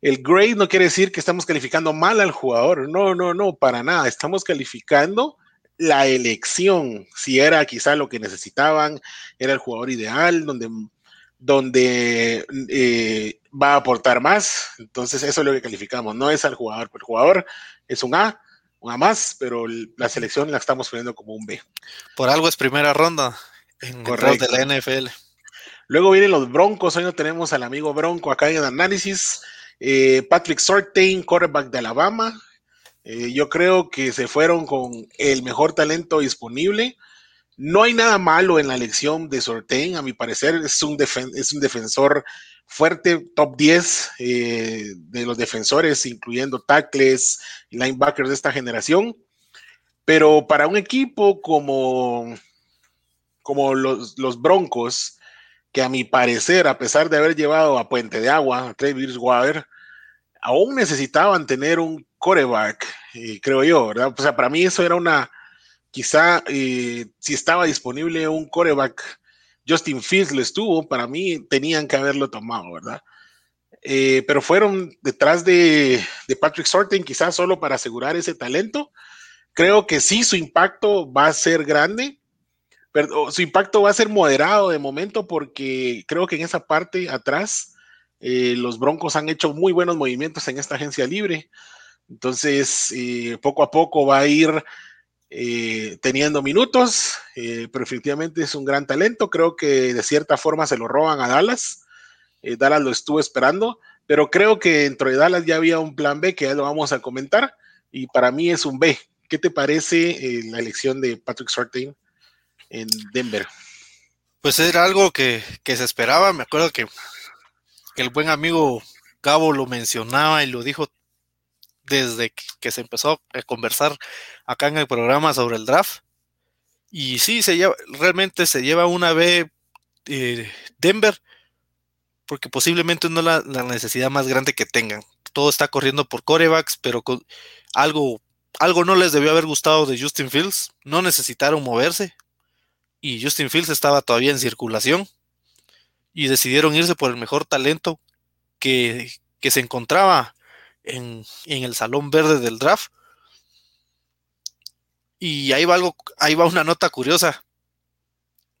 A: el grade no quiere decir que estamos calificando mal al jugador. No, no, no, para nada. Estamos calificando la elección. Si era quizá lo que necesitaban, era el jugador ideal, donde, donde eh, va a aportar más. Entonces, eso es lo que calificamos. No es al jugador, el jugador es un A una más, pero la selección la estamos poniendo como un B.
B: Por algo es primera ronda en el de la NFL.
A: Luego vienen los Broncos, hoy no tenemos al amigo Bronco acá en el análisis. Eh, Patrick Sortain, quarterback de Alabama. Eh, yo creo que se fueron con el mejor talento disponible. No hay nada malo en la elección de Sortain, a mi parecer es un, es un defensor fuerte, top 10 eh, de los defensores, incluyendo tackles linebackers de esta generación. Pero para un equipo como, como los, Broncos, que a mi parecer, a pesar de haber llevado a Puente de Agua, a Trey Water, aún necesitaban tener un coreback, eh, creo yo, ¿verdad? O sea, para mí eso era una, quizá eh, si estaba disponible un coreback Justin Fields lo estuvo, para mí tenían que haberlo tomado, ¿verdad? Eh, pero fueron detrás de, Patrick Sorten quizás solo para asegurar ese talento. Creo que sí, su impacto va a ser grande, pero su impacto va a ser moderado de momento porque creo que en esa parte atrás eh, los Broncos han hecho muy buenos movimientos en esta agencia libre. Entonces, poco a poco va a ir eh, teniendo minutos, eh, pero efectivamente es un gran talento. Creo que de cierta forma se lo roban a Dallas. Eh, Dallas lo estuvo esperando, pero creo que dentro de Dallas ya había un plan B que ya lo vamos a comentar y para mí es un B. ¿Qué te parece la elección de Patrick Surtain en Denver?
B: Pues era algo que, se esperaba. Me acuerdo que, que el buen amigo Gabo lo mencionaba y lo dijo desde que se empezó a conversar acá en el programa sobre el draft. Y sí, se lleva, realmente se lleva una B eh, Denver, porque posiblemente no la, la necesidad más grande que tengan. Todo está corriendo por corebacks, pero con algo, algo no les debió haber gustado de Justin Fields. No necesitaron moverse. Y Justin Fields estaba todavía en circulación. Y decidieron irse por el mejor talento que, que se encontraba en, el salón verde del draft. Y ahí va algo, ahí va una nota curiosa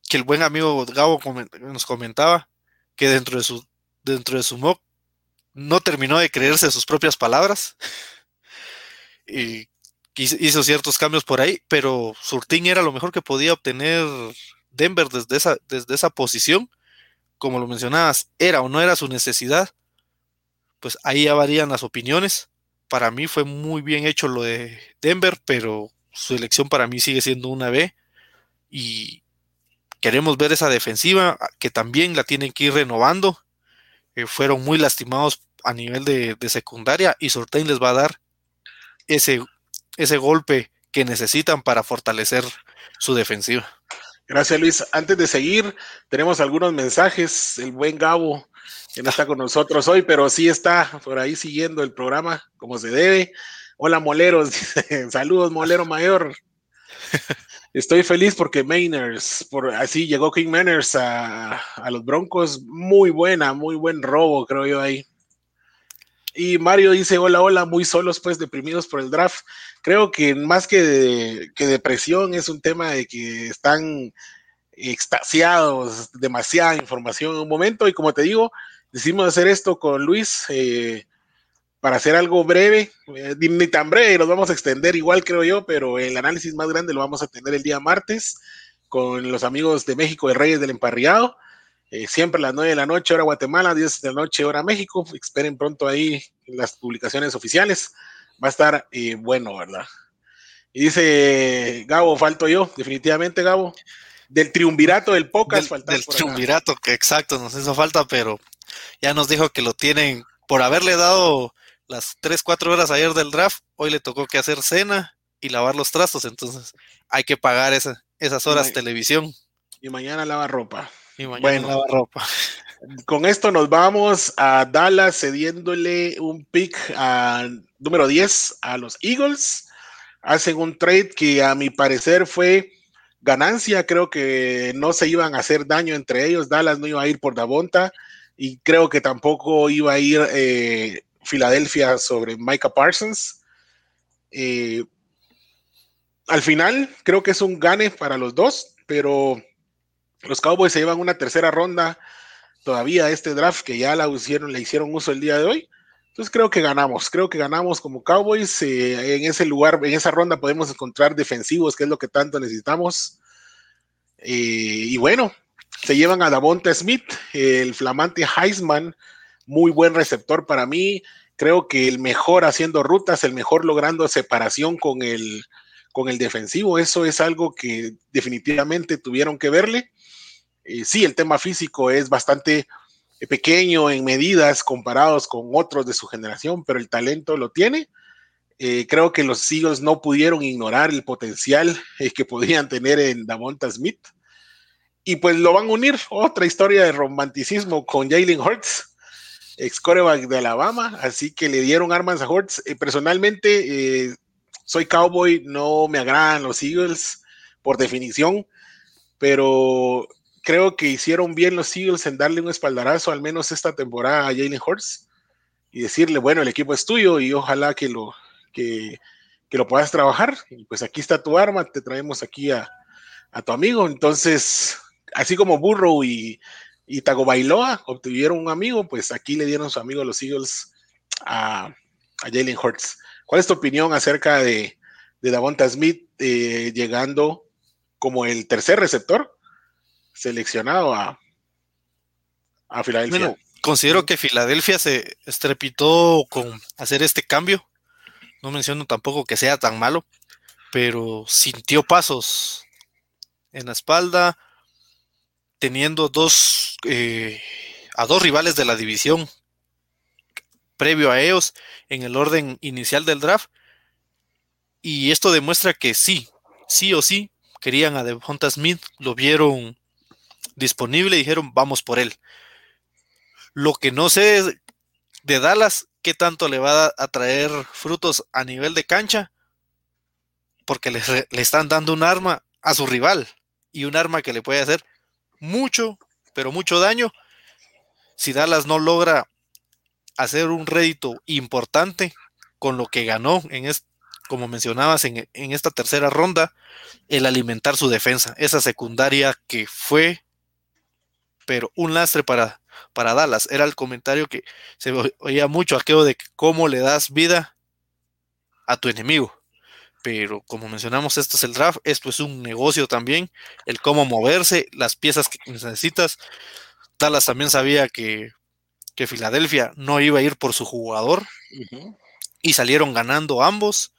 B: que el buen amigo Gabo nos comentaba que dentro de su dentro de su mock no terminó de creerse sus propias palabras y hizo ciertos cambios por ahí, pero Surtín era lo mejor que podía obtener Denver desde esa, desde esa posición. Como lo mencionabas, era o no era su necesidad, pues ahí ya varían las opiniones. Para mí fue muy bien hecho lo de Denver, pero su elección para mí sigue siendo una B y queremos ver esa defensiva que también la tienen que ir renovando. Eh, fueron muy lastimados a nivel de, secundaria y Sortain les va a dar ese, ese golpe que necesitan para fortalecer su defensiva.
A: Gracias Luis. Antes de seguir, tenemos algunos mensajes. El buen Gabo, que no está con nosotros hoy, pero sí está por ahí siguiendo el programa como se debe. Hola moleros, saludos molero mayor. Estoy feliz porque Mainers, por así llegó King Mainers a, los Broncos, muy buena, muy buen robo, creo yo ahí. Y Mario dice, hola, hola, muy solos, pues deprimidos por el draft. Creo que más que, que depresión es un tema de que están extasiados, demasiada información en un momento. Y como te digo, decidimos hacer esto con Luis eh, para hacer algo breve, eh, ni tan breve, nos vamos a extender igual creo yo, pero el análisis más grande lo vamos a tener el día martes con los amigos de México de Reyes del Emparriado. Eh, siempre a las 9 de la noche, hora Guatemala, 10 de la noche, hora México. Esperen pronto ahí las publicaciones oficiales. Va a estar eh, bueno, ¿verdad? Y dice Gabo, falto yo, definitivamente, Gabo. Del triunvirato del podcast,
B: del, del triunvirato, que exacto, nos hizo falta, pero ya nos dijo que lo tienen por haberle dado las 3, 4 horas ayer del draft. Hoy le tocó que hacer cena y lavar los trastos, entonces hay que pagar esas horas televisión.
A: Y mañana lava ropa
B: bueno, ropa.
A: Con esto nos vamos a Dallas cediéndole un pick a número 10 a los Eagles. Hacen un trade que a mi parecer fue ganancia. Creo que no se iban a hacer daño entre ellos. Dallas no iba a ir por Davonta y creo que tampoco iba a ir eh, Filadelfia sobre Micah Parsons. Eh, al final creo que es un gane para los dos, pero los Cowboys se llevan una tercera ronda todavía este draft que ya la hicieron, le hicieron uso el día de hoy. Entonces creo que ganamos, creo que ganamos como Cowboys. Eh, en ese lugar, en esa ronda podemos encontrar defensivos, que es lo que tanto necesitamos. Eh, y bueno, se llevan a Davonta Smith, el flamante Heisman, muy buen receptor para mí. Creo que el mejor haciendo rutas, el mejor logrando separación con el, con el defensivo. Eso es algo que definitivamente tuvieron que verle. Eh, sí, el tema físico es bastante pequeño en medidas comparados con otros de su generación, pero el talento lo tiene. Eh, creo que los Eagles no pudieron ignorar el potencial que podían tener en Davonta Smith. Y pues lo van a unir, otra historia de romanticismo con Jalen Hurts, ex coreback de Alabama, así que le dieron armas a Hurts. personalmente, soy cowboy, no me agradan los Eagles por definición, pero creo que hicieron bien los Eagles en darle un espaldarazo al menos esta temporada a Jalen Hurts y decirle, bueno, el equipo es tuyo y ojalá que lo, que, lo puedas trabajar. Y pues aquí está tu arma, te traemos aquí a, tu amigo. Entonces, así como Burrow y, y Bailoa obtuvieron un amigo, pues aquí le dieron su amigo los Eagles a, a Jalen Hurts. ¿Cuál es tu opinión acerca de, de Davonta Smith eh, llegando como el tercer receptor seleccionado a, a Filadelfia. Bueno,
B: considero que Filadelfia se estrepitó con hacer este cambio. No menciono tampoco que sea tan malo, pero sintió pasos en la espalda, teniendo dos eh, a dos rivales de la división previo a ellos en el orden inicial del draft. Y esto demuestra que sí, sí o sí, querían a Devonta Smith, lo vieron disponible y dijeron, vamos por él. Lo que no sé es de Dallas, qué tanto le va a traer frutos a nivel de cancha, porque le, le están dando un arma a su rival y un arma que le puede hacer mucho, pero mucho daño. Si Dallas no logra hacer un rédito importante con lo que ganó en como mencionabas en, en, esta tercera ronda, el alimentar su defensa, esa secundaria que fue pero un lastre para, para Dallas. Era el comentario que se oía mucho aquello de cómo le das vida a tu enemigo. Pero como mencionamos, esto es el draft, esto es un negocio también, el cómo moverse, las piezas que necesitas. Dallas también sabía que, que Filadelfia no iba a ir por su jugador y salieron ganando ambos.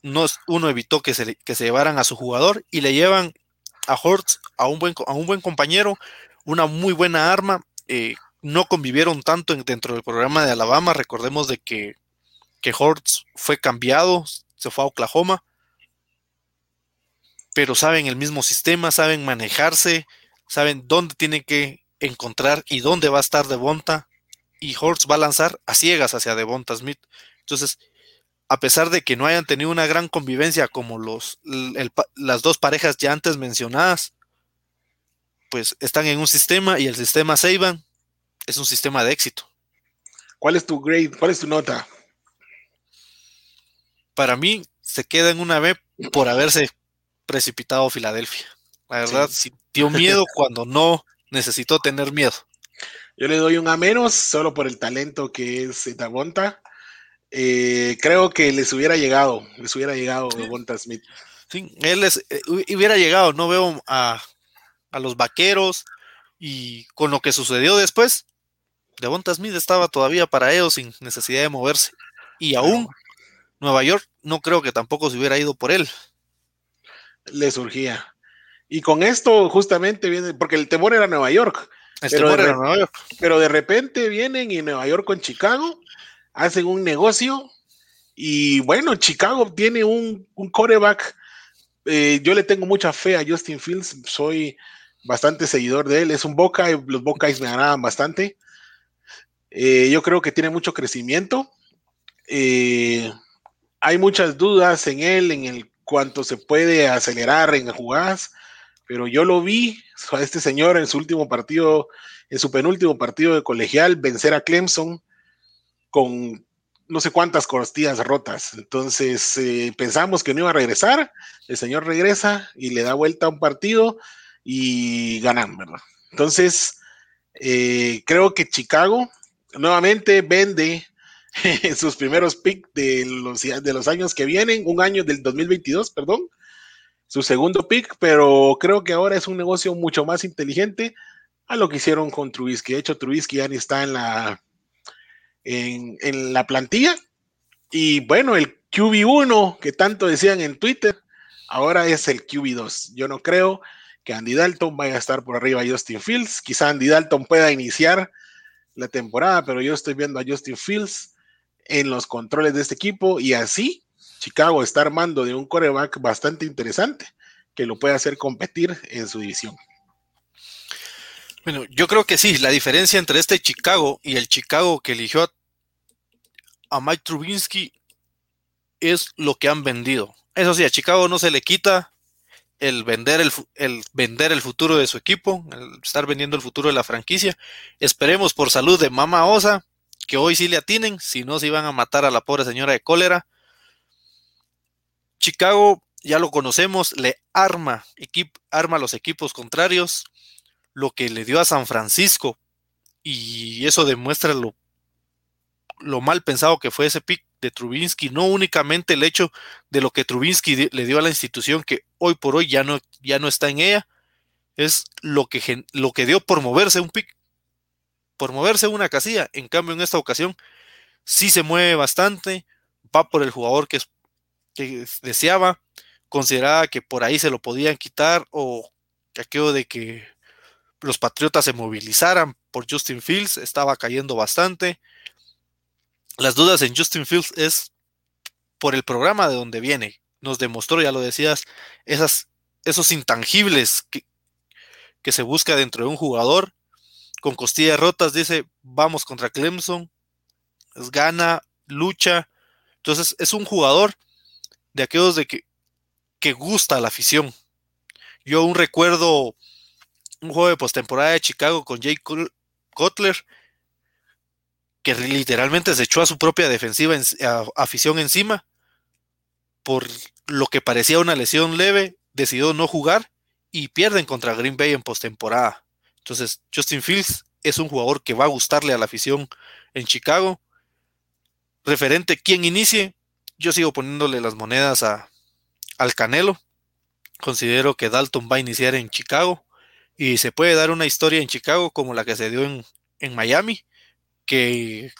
B: no, uno evitó que se, que se llevaran a su jugador y le llevan a Hortz, a un buen, a un buen compañero, una muy buena arma. Eh, no convivieron tanto dentro del programa de Alabama. Recordemos de que, que Hortz fue cambiado, se fue a Oklahoma, pero saben el mismo sistema, saben manejarse, saben dónde tienen que encontrar y dónde va a estar Devonta. Y Hortz va a lanzar a ciegas hacia Devonta Smith. Entonces, a pesar de que no hayan tenido una gran convivencia como los, las dos parejas ya antes mencionadas, pues están en un sistema y el sistema Saban es un sistema de éxito.
A: ¿Cuál es tu grade? ¿Cuál es tu nota?
B: Para mí se queda en una B por haberse precipitado Filadelfia. La verdad, sintió miedo cuando no necesitó tener miedo.
A: Yo le doy un A menos solo por el talento que es Tabonta. Eh, creo que les hubiera llegado, les hubiera llegado Devonta Smith.
B: Sí, él les, eh, hubiera llegado, no veo a, a los vaqueros y con lo que sucedió después, Devonta Smith estaba todavía para ellos sin necesidad de moverse. Y aún Nueva York no creo que tampoco se hubiera ido por él.
A: Le surgía. Y con esto justamente viene, porque el temor era Nueva York. pero, de, Nueva York. pero de repente vienen y Nueva York con Chicago hacen un negocio y bueno, Chicago tiene un, un coreback. Eh, yo le tengo mucha fe a Justin Fields, soy bastante seguidor de él. Es un Boca, los Buckeyes me agradan bastante. Eh, yo creo que tiene mucho crecimiento. Eh, hay muchas dudas en él, en el cuanto se puede acelerar en jugadas, pero yo lo vi a este señor en su último partido, en su penúltimo partido de colegial, vencer a Clemson con no sé cuántas costillas rotas. Entonces eh, pensamos que no iba a regresar, el señor regresa y le da vuelta a un partido y ganan, ¿verdad? Entonces, eh, creo que Chicago nuevamente vende en sus primeros picks de los, de los años que vienen, un año del 2022, perdón, su segundo pick, pero creo que ahora es un negocio mucho más inteligente a lo que hicieron con Trubisky. De hecho, Trubisky ya ni está en la, en, la plantilla. Y bueno, el QB1 que tanto decían en Twitter, ahora es el QB2. Yo no creo que Andy Dalton vaya a estar por arriba Justin Fields. Quizá Andy Dalton pueda iniciar la temporada, pero yo estoy viendo a Justin Fields en los controles de este equipo y así Chicago está armando de un coreback bastante interesante que lo puede hacer competir en su división.
B: Bueno, yo creo que sí, la diferencia entre este Chicago y el Chicago que eligió a, Mike Trubinsky es lo que han vendido. Eso sí, a Chicago no se le quita el vender el, el, vender el futuro de su equipo, el estar vendiendo el futuro de la franquicia. Esperemos por salud de Mama Osa que hoy sí le atinen, si no se iban a matar a la pobre señora de cólera. Chicago, ya lo conocemos, le arma, arma a los equipos contrarios, lo que le dio a San Francisco, y eso demuestra lo, lo mal pensado que fue ese pick de Trubinsky, no únicamente el hecho de lo que Trubinsky le dio a la institución, que hoy por hoy ya no, ya no está en ella, es lo que, lo que dio por moverse un pick, por moverse una casilla. En cambio, en esta ocasión, sí se mueve bastante, va por el jugador que, que deseaba, consideraba que por ahí se lo podían quitar o aquello de que los Patriotas se movilizaran por Justin Fields estaba cayendo bastante las dudas en Justin Fields es por el programa de donde viene. Nos demostró, ya lo decías, esas, esos intangibles que, que se busca dentro de un jugador. Con costillas rotas dice, vamos contra Clemson, es gana, lucha. Entonces es un jugador de aquellos de que, que gusta la afición. Yo aún recuerdo un juego de postemporada de Chicago con Jake Cutler que literalmente se echó a su propia defensiva en, afición encima por lo que parecía una lesión leve, decidió no jugar y pierden contra Green Bay en postemporada. Entonces, Justin Fields es un jugador que va a gustarle a la afición en Chicago. Referente quien inicie, yo sigo poniéndole las monedas a, al Canelo. Considero que Dalton va a iniciar en Chicago y se puede dar una historia en Chicago como la que se dio en, en Miami, que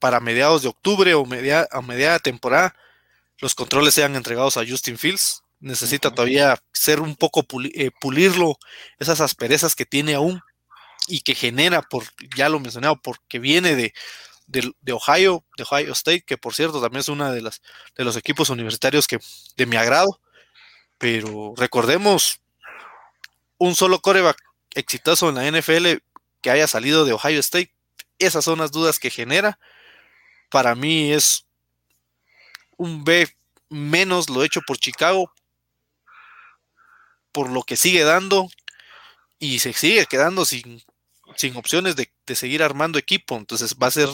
B: para mediados de octubre o media, a media temporada los controles sean entregados a Justin Fields. Necesita todavía ser un poco eh, pulirlo, esas asperezas que tiene aún y que genera, por ya lo mencionado, porque viene de, de, Ohio, de Ohio State, que por cierto también es uno de, las, de los equipos universitarios que de mi agrado. Pero recordemos, un solo coreback exitoso en la NFL que haya salido de Ohio State, esas son las dudas que genera. Para mí es un B menos lo hecho por Chicago, por lo que sigue dando y se sigue quedando sin, sin opciones de, de, seguir armando equipo. Entonces va a ser,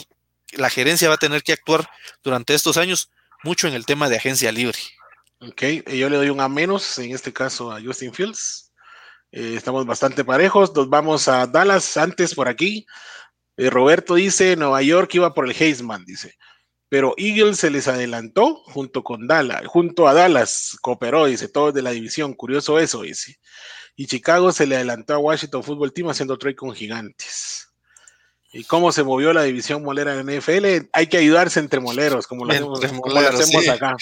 B: la gerencia va a tener que actuar durante estos años mucho en el tema de agencia libre.
A: Ok, yo le doy un A menos, en este caso a Justin Fields. Eh, estamos bastante parejos. Nos vamos a Dallas antes por aquí. Eh, Roberto dice, Nueva York iba por el Heisman, dice. Pero Eagles se les adelantó junto con Dallas, junto a Dallas, cooperó, dice, todos de la división. Curioso eso, dice. Y Chicago se le adelantó a Washington Football Team haciendo trade con gigantes. ¿Y cómo se movió la división molera en NFL? Hay que ayudarse entre moleros, como lo, hacemos, acá.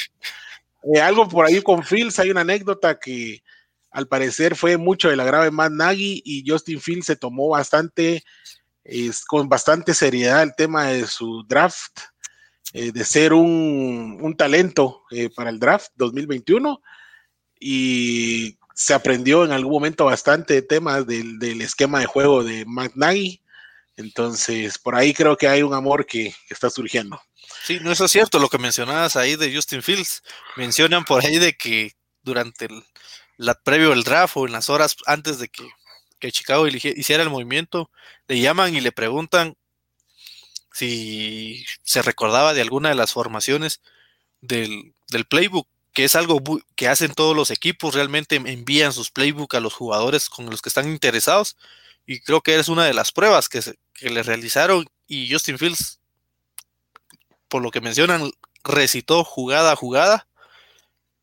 A: Eh, algo por ahí con Fields, hay una anécdota que al parecer fue mucho del agrado de Matt Nagy y Justin Fields se tomó bastante, con bastante seriedad el tema de su draft, eh, de ser un, talento eh, para el draft 2021 y se aprendió en algún momento bastante temas del, esquema de juego de Matt Nagy. Entonces, por ahí creo que hay un amor que está surgiendo.
B: Sí, no, eso es cierto, lo que mencionabas ahí de Justin Fields. Mencionan por ahí de que durante el la, previo al draft o en las horas antes de que, Chicago hiciera el movimiento, le llaman y le preguntan si se recordaba de alguna de las formaciones del, playbook, que es algo que hacen todos los equipos, realmente envían sus playbook a los jugadores con los que están interesados, y creo que es una de las pruebas que, que le realizaron, y Justin Fields por lo que mencionan, recitó jugada a jugada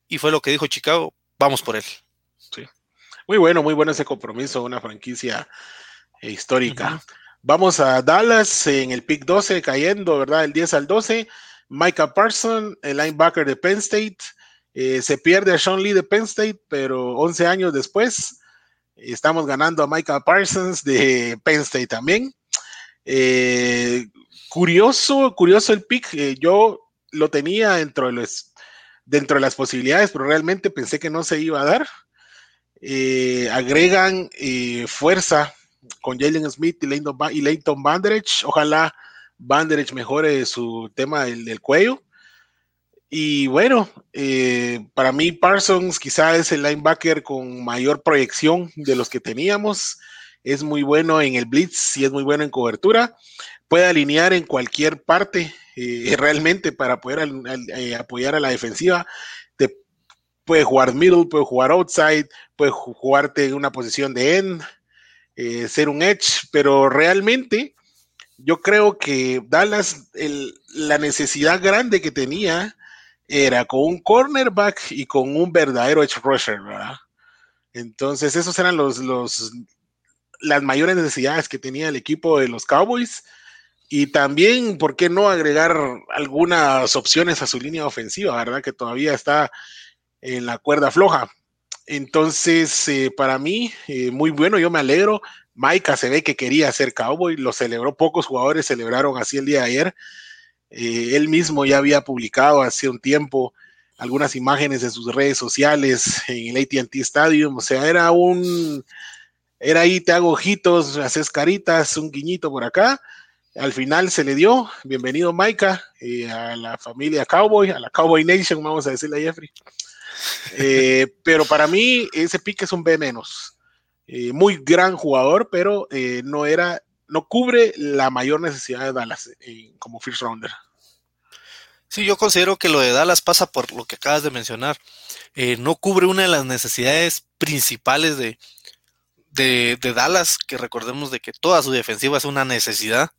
B: y fue lo que dijo Chicago, vamos por él.
A: Muy bueno, muy bueno ese compromiso, una franquicia eh, histórica. Vamos a Dallas en el pick 12 cayendo, ¿verdad? El 10 al 12. Micah Parson, el linebacker de Penn State. Eh, se pierde a Sean Lee de Penn State, pero 11 años después estamos ganando a Micah Parsons de Penn State también. Eh, curioso, curioso el pick. Eh, yo lo tenía dentro de, los, dentro de las posibilidades, pero realmente pensé que no se iba a dar. Eh, agregan eh, fuerza con Jalen Smith y Leighton, y Leighton Banderich. Ojalá Banderich mejore su tema del, cuello. Y bueno, para mí Parsons quizá es el linebacker con mayor proyección de los que teníamos. Es muy bueno en el blitz y es muy bueno en cobertura puede alinear en cualquier parte eh, realmente para poder eh, apoyar a la defensiva. Puede jugar middle, puede jugar outside, puede jugarte en una posición de end, eh, ser un edge, pero realmente yo creo que Dallas, la necesidad grande que tenía era con un cornerback y con un verdadero edge rusher, ¿verdad? Entonces, esos eran los, los, las mayores necesidades que tenía el equipo de los Cowboys y también, ¿por qué no agregar algunas opciones a su línea ofensiva, verdad? Que todavía está en la cuerda floja. Entonces, eh, para mí, eh, muy bueno, yo me alegro. Maika se ve que quería ser cowboy, lo celebró, pocos jugadores celebraron así el día de ayer. Eh, él mismo ya había publicado hace un tiempo algunas imágenes de sus redes sociales en el ATT Stadium, o sea, era un, era ahí, te hago ojitos, haces caritas, un guiñito por acá, al final se le dio, bienvenido Maika, y a la familia Cowboy, a la Cowboy Nation, vamos a decirle a Jeffrey. Eh, pero para mí ese pique es un B menos. Eh, muy gran jugador, pero eh, no era, no cubre la mayor necesidad de Dallas como first rounder.
B: Sí, yo considero que lo de Dallas pasa por lo que acabas de mencionar. no cubre una de las necesidades principales de, de, de, Dallas, que recordemos de que toda su defensiva es una necesidad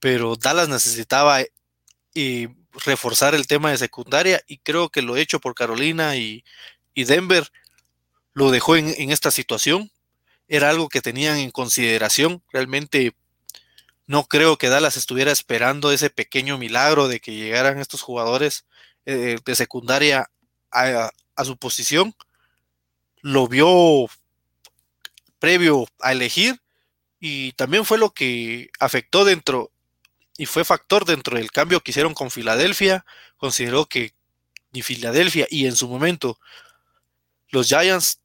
B: pero Dallas necesitaba reforzar el tema de secundaria y creo que lo hecho por Carolina y, Denver lo dejó en, esta situación. Era algo que tenían en consideración. Realmente no creo que Dallas estuviera esperando ese pequeño milagro de que llegaran estos jugadores eh, de secundaria a, a su posición, lo vio previo a elegir y también fue lo que afectó dentro y fue factor dentro del cambio que hicieron con Filadelfia. Consideró que ni Filadelfia y en su momento los Giants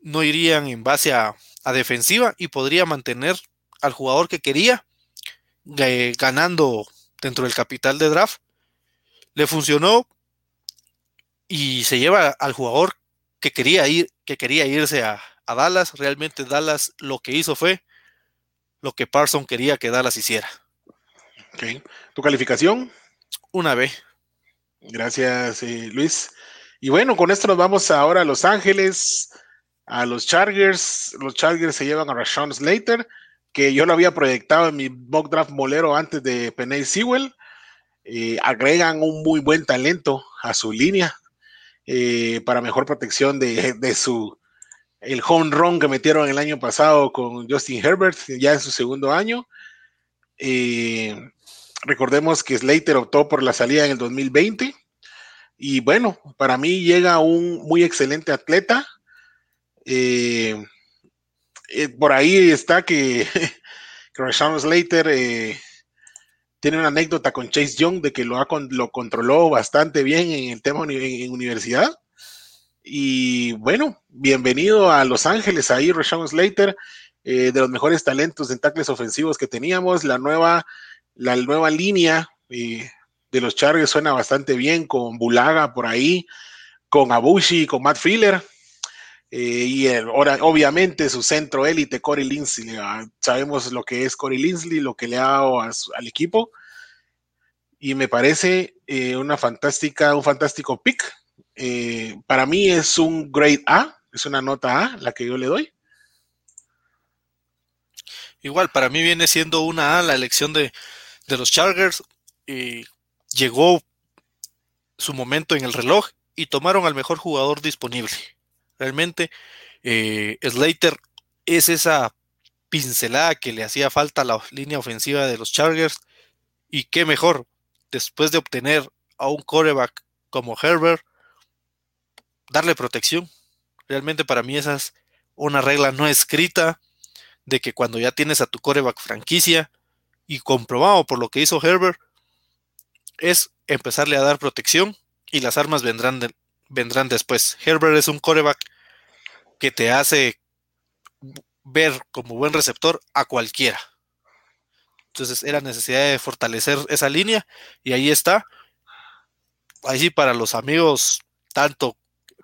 B: no irían en base a, defensiva y podría mantener al jugador que quería eh, ganando dentro del capital de draft. Le funcionó y se lleva al jugador que quería ir, que quería irse a, a Dallas. Realmente Dallas lo que hizo fue lo que Parson quería que Dallas hiciera.
A: ¿Tu calificación?
B: Una B.
A: Gracias, eh, Luis. Y bueno, con esto nos vamos ahora a Los Ángeles, a los Chargers. Los Chargers se llevan a Rashawn Slater, que yo lo había proyectado en mi mock draft molero antes de Penay Sewell. Eh, agregan un muy buen talento a su línea eh, para mejor protección de, de, su el home run que metieron el año pasado con Justin Herbert, ya en su segundo año. Eh, recordemos que Slater optó por la salida en el 2020. Y bueno, para mí llega un muy excelente atleta. Eh, eh, por ahí está que, que Slater tiene una anécdota con Chase Young de que lo, ha, lo controló bastante bien en el tema en universidad. Y bueno, bienvenido a Los Ángeles, ahí Rashawn Slater, eh, de los mejores talentos en tackles ofensivos que teníamos. La nueva, la nueva línea eh, de los Chargers suena bastante bien con Bulaga por ahí, con Abushi, con Matt Filler. Eh, y ahora, obviamente su centro élite, Corey Linsley. Ah, sabemos lo que es Corey Linsley, lo que le ha dado al equipo. Y me parece una fantástica, un fantástico pick eh, para mí es un grade A, es una nota A la que yo le doy.
B: Igual, para mí viene siendo una A la elección de, los Chargers. llegó su momento en el reloj y tomaron al mejor jugador disponible. Realmente, eh, Slater es esa pincelada que le hacía falta a la línea ofensiva de los Chargers. Y qué mejor, después de obtener a un coreback como Herbert, darle protección. Realmente para mí esa es una regla no escrita de que cuando ya tienes a tu coreback franquicia y comprobado por lo que hizo Herbert, es empezarle a dar protección y las armas vendrán, vendrán después. Herbert es un coreback que te hace ver como buen receptor a cualquiera. Entonces era necesidad de fortalecer esa línea y ahí está. Ahí sí para los amigos, tanto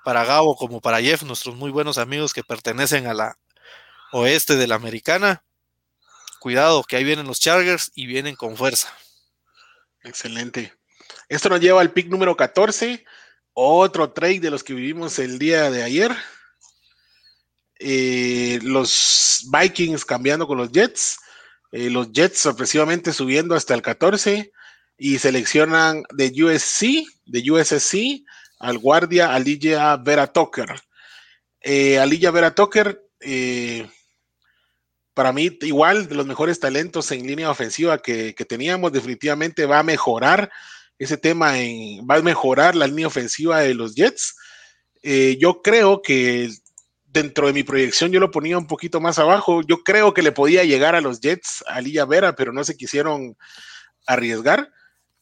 B: para Gabo como para Jeff, nuestros muy buenos amigos que pertenecen a la oeste de la americana. Cuidado, que ahí vienen los Chargers y vienen con fuerza.
A: Excelente. Esto nos lleva al pick número 14, otro trade de los que vivimos el día de ayer. Eh, los Vikings cambiando con los Jets, eh, los Jets sorpresivamente subiendo hasta el 14 y seleccionan de USC, de USC al guardia Alilla Vera Tucker. Eh, Vera Tucker, eh, para mí, igual de los mejores talentos en línea ofensiva que, teníamos, definitivamente va a mejorar ese tema, en, va a mejorar la línea ofensiva de los Jets. Eh, yo creo que dentro de mi proyección yo lo ponía un poquito más abajo. Yo creo que le podía llegar a los Jets a Lilla Vera, pero no se quisieron arriesgar.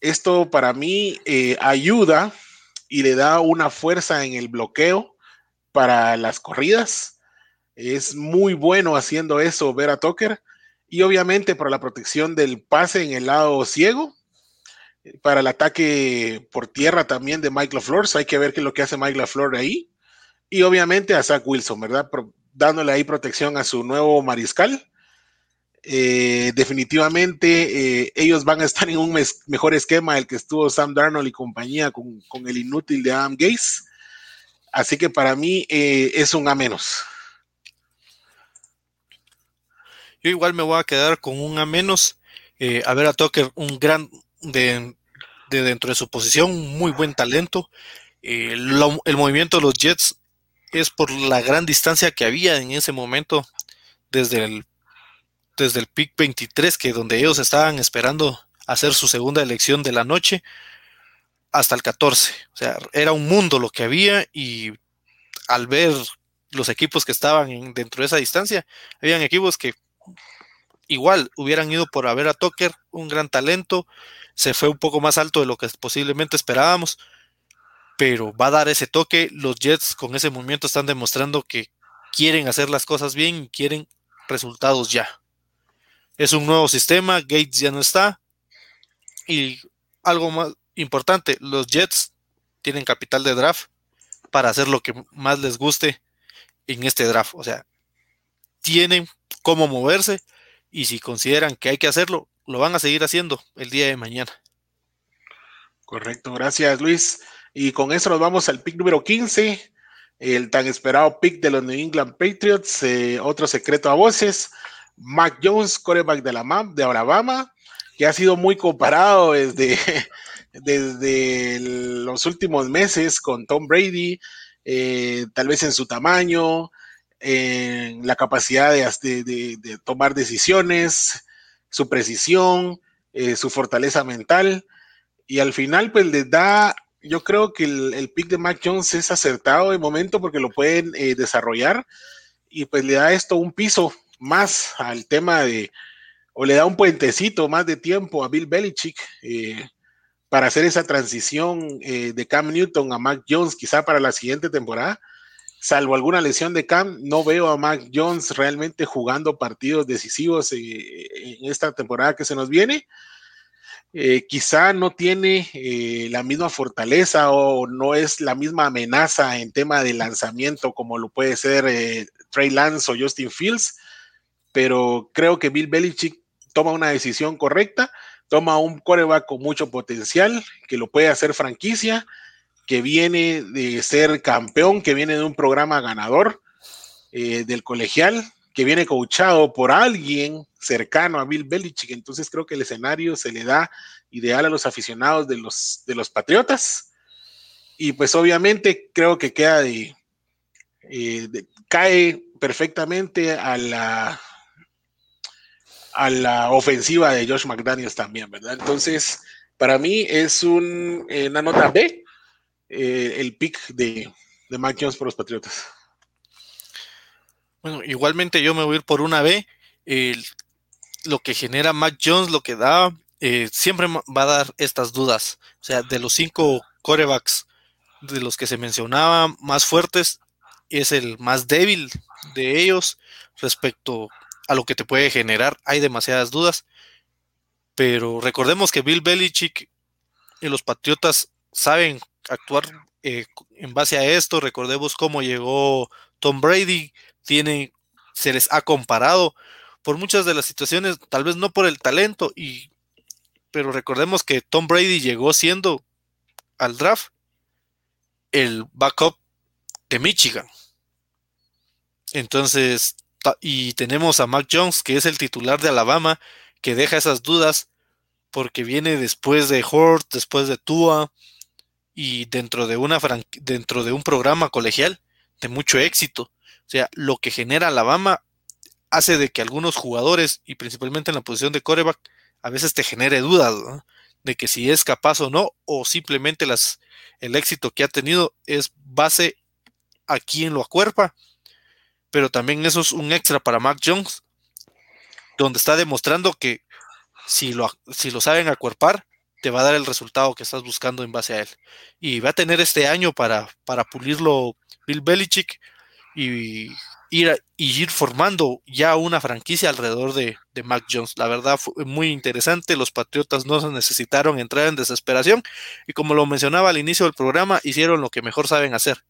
A: Esto para mí ayuda y le da una fuerza en el bloqueo para las corridas. Es muy bueno haciendo eso ver a Tucker y obviamente para la protección del pase en el lado ciego, para el ataque por tierra también de Mike LaFleur, hay que ver qué es lo que hace Mike LaFleur ahí y obviamente a Zach Wilson, ¿verdad? dándole ahí protección a su nuevo mariscal eh, definitivamente eh, ellos van a estar en un mejor esquema del que estuvo Sam Darnold y compañía con, el inútil de Adam Gaze. Así que para mí eh, es un A menos.
B: Yo igual me voy a quedar con un A menos. a ver a Tucker, un gran de, dentro de su posición, muy buen talento. el movimiento de los Jets es por la gran distancia que había en ese momento desde el desde el pick 23, que donde ellos estaban esperando hacer su segunda elección de la noche, hasta el 14. O sea, era un mundo lo que había y al ver los equipos que estaban dentro de esa distancia, habían equipos que igual hubieran ido por haber a Tucker, un gran talento, se fue un poco más alto de lo que posiblemente esperábamos, pero va a dar ese toque. Los Jets con ese movimiento están demostrando que quieren hacer las cosas bien y quieren resultados ya. Es un nuevo sistema, Gates ya no está. Y algo más importante, los Jets tienen capital de draft para hacer lo que más les guste en este draft. O sea, tienen cómo moverse y si consideran que hay que hacerlo, lo van a seguir haciendo el día de mañana.
A: Correcto, gracias Luis. Y con eso nos vamos al pick número 15, el tan esperado pick de los New England Patriots, eh, otro secreto a voces, Mac Jones, coreback de, la de Alabama, que ha sido muy comparado desde, desde los últimos meses con Tom Brady, eh, tal vez en su tamaño, en la capacidad de, tomar decisiones, su precisión, eh, su fortaleza mental. Y al final, pues les da, yo creo que el, pick de Mac Jones es acertado de momento porque lo pueden eh, desarrollar y pues le da esto un piso más al tema de, o le da un puentecito más de tiempo a Bill Belichick eh, para hacer esa transición de Cam Newton a Mac Jones, quizá para la siguiente temporada salvo alguna lesión de Cam, no veo a Mac Jones realmente jugando partidos decisivos eh, en esta temporada que se nos viene. Eh, quizá no tiene eh, la misma fortaleza o no es la misma amenaza en tema de lanzamiento como lo puede ser Trey Lance o Justin Fields, pero creo que Bill Belichick toma una decisión correcta, toma un coreback con mucho potencial que lo puede hacer franquicia que viene de ser campeón, que viene de un programa ganador eh, del colegial, que viene coachado por alguien cercano a Bill Belichick. Entonces creo que el escenario se le da ideal a los aficionados de los, de los Patriotas. Y pues obviamente creo que queda de, eh, cae perfectamente a la, a la ofensiva de Josh McDaniels también, ¿verdad? Entonces, para mí es un, eh, una nota B eh, el pick de, de Jones por los Patriotas.
B: Bueno, igualmente yo me voy a ir por una B. lo que genera Mac Jones, lo que da, eh, siempre va a dar estas dudas. O sea, de los cinco corebacks de los que se mencionaba más fuertes, es el más débil de ellos respecto a lo que te puede generar. Hay demasiadas dudas. Pero recordemos que Bill Belichick y los Patriotas saben actuar eh, en base a esto. Recordemos cómo llegó Tom Brady, tiene, se les ha comparado por muchas de las situaciones, tal vez no por el talento, y, pero recordemos que Tom Brady llegó siendo al draft el backup de Michigan. Entonces, y tenemos a Mac Jones, que es el titular de Alabama, que deja esas dudas porque viene después de Hort, después de Tua, y dentro de, una dentro de un programa colegial de mucho éxito. O sea, lo que genera Alabama hace de que algunos jugadores, y principalmente en la posición de coreback, a veces te genere dudas de que si es capaz o no, o simplemente las, el éxito que ha tenido es base a quien lo acuerpa. Pero también eso es un extra para Mac Jones, donde está demostrando que si lo, si lo saben acuerpar, te va a dar el resultado que estás buscando en base a él. Y va a tener este año para, para pulirlo Bill Belichick y ir, y ir formando ya una franquicia alrededor de, de, Mac Jones. La verdad fue muy interesante. Los Patriotas no se necesitaron entrar en desesperación y como lo mencionaba al inicio del programa, hicieron lo que mejor saben hacer.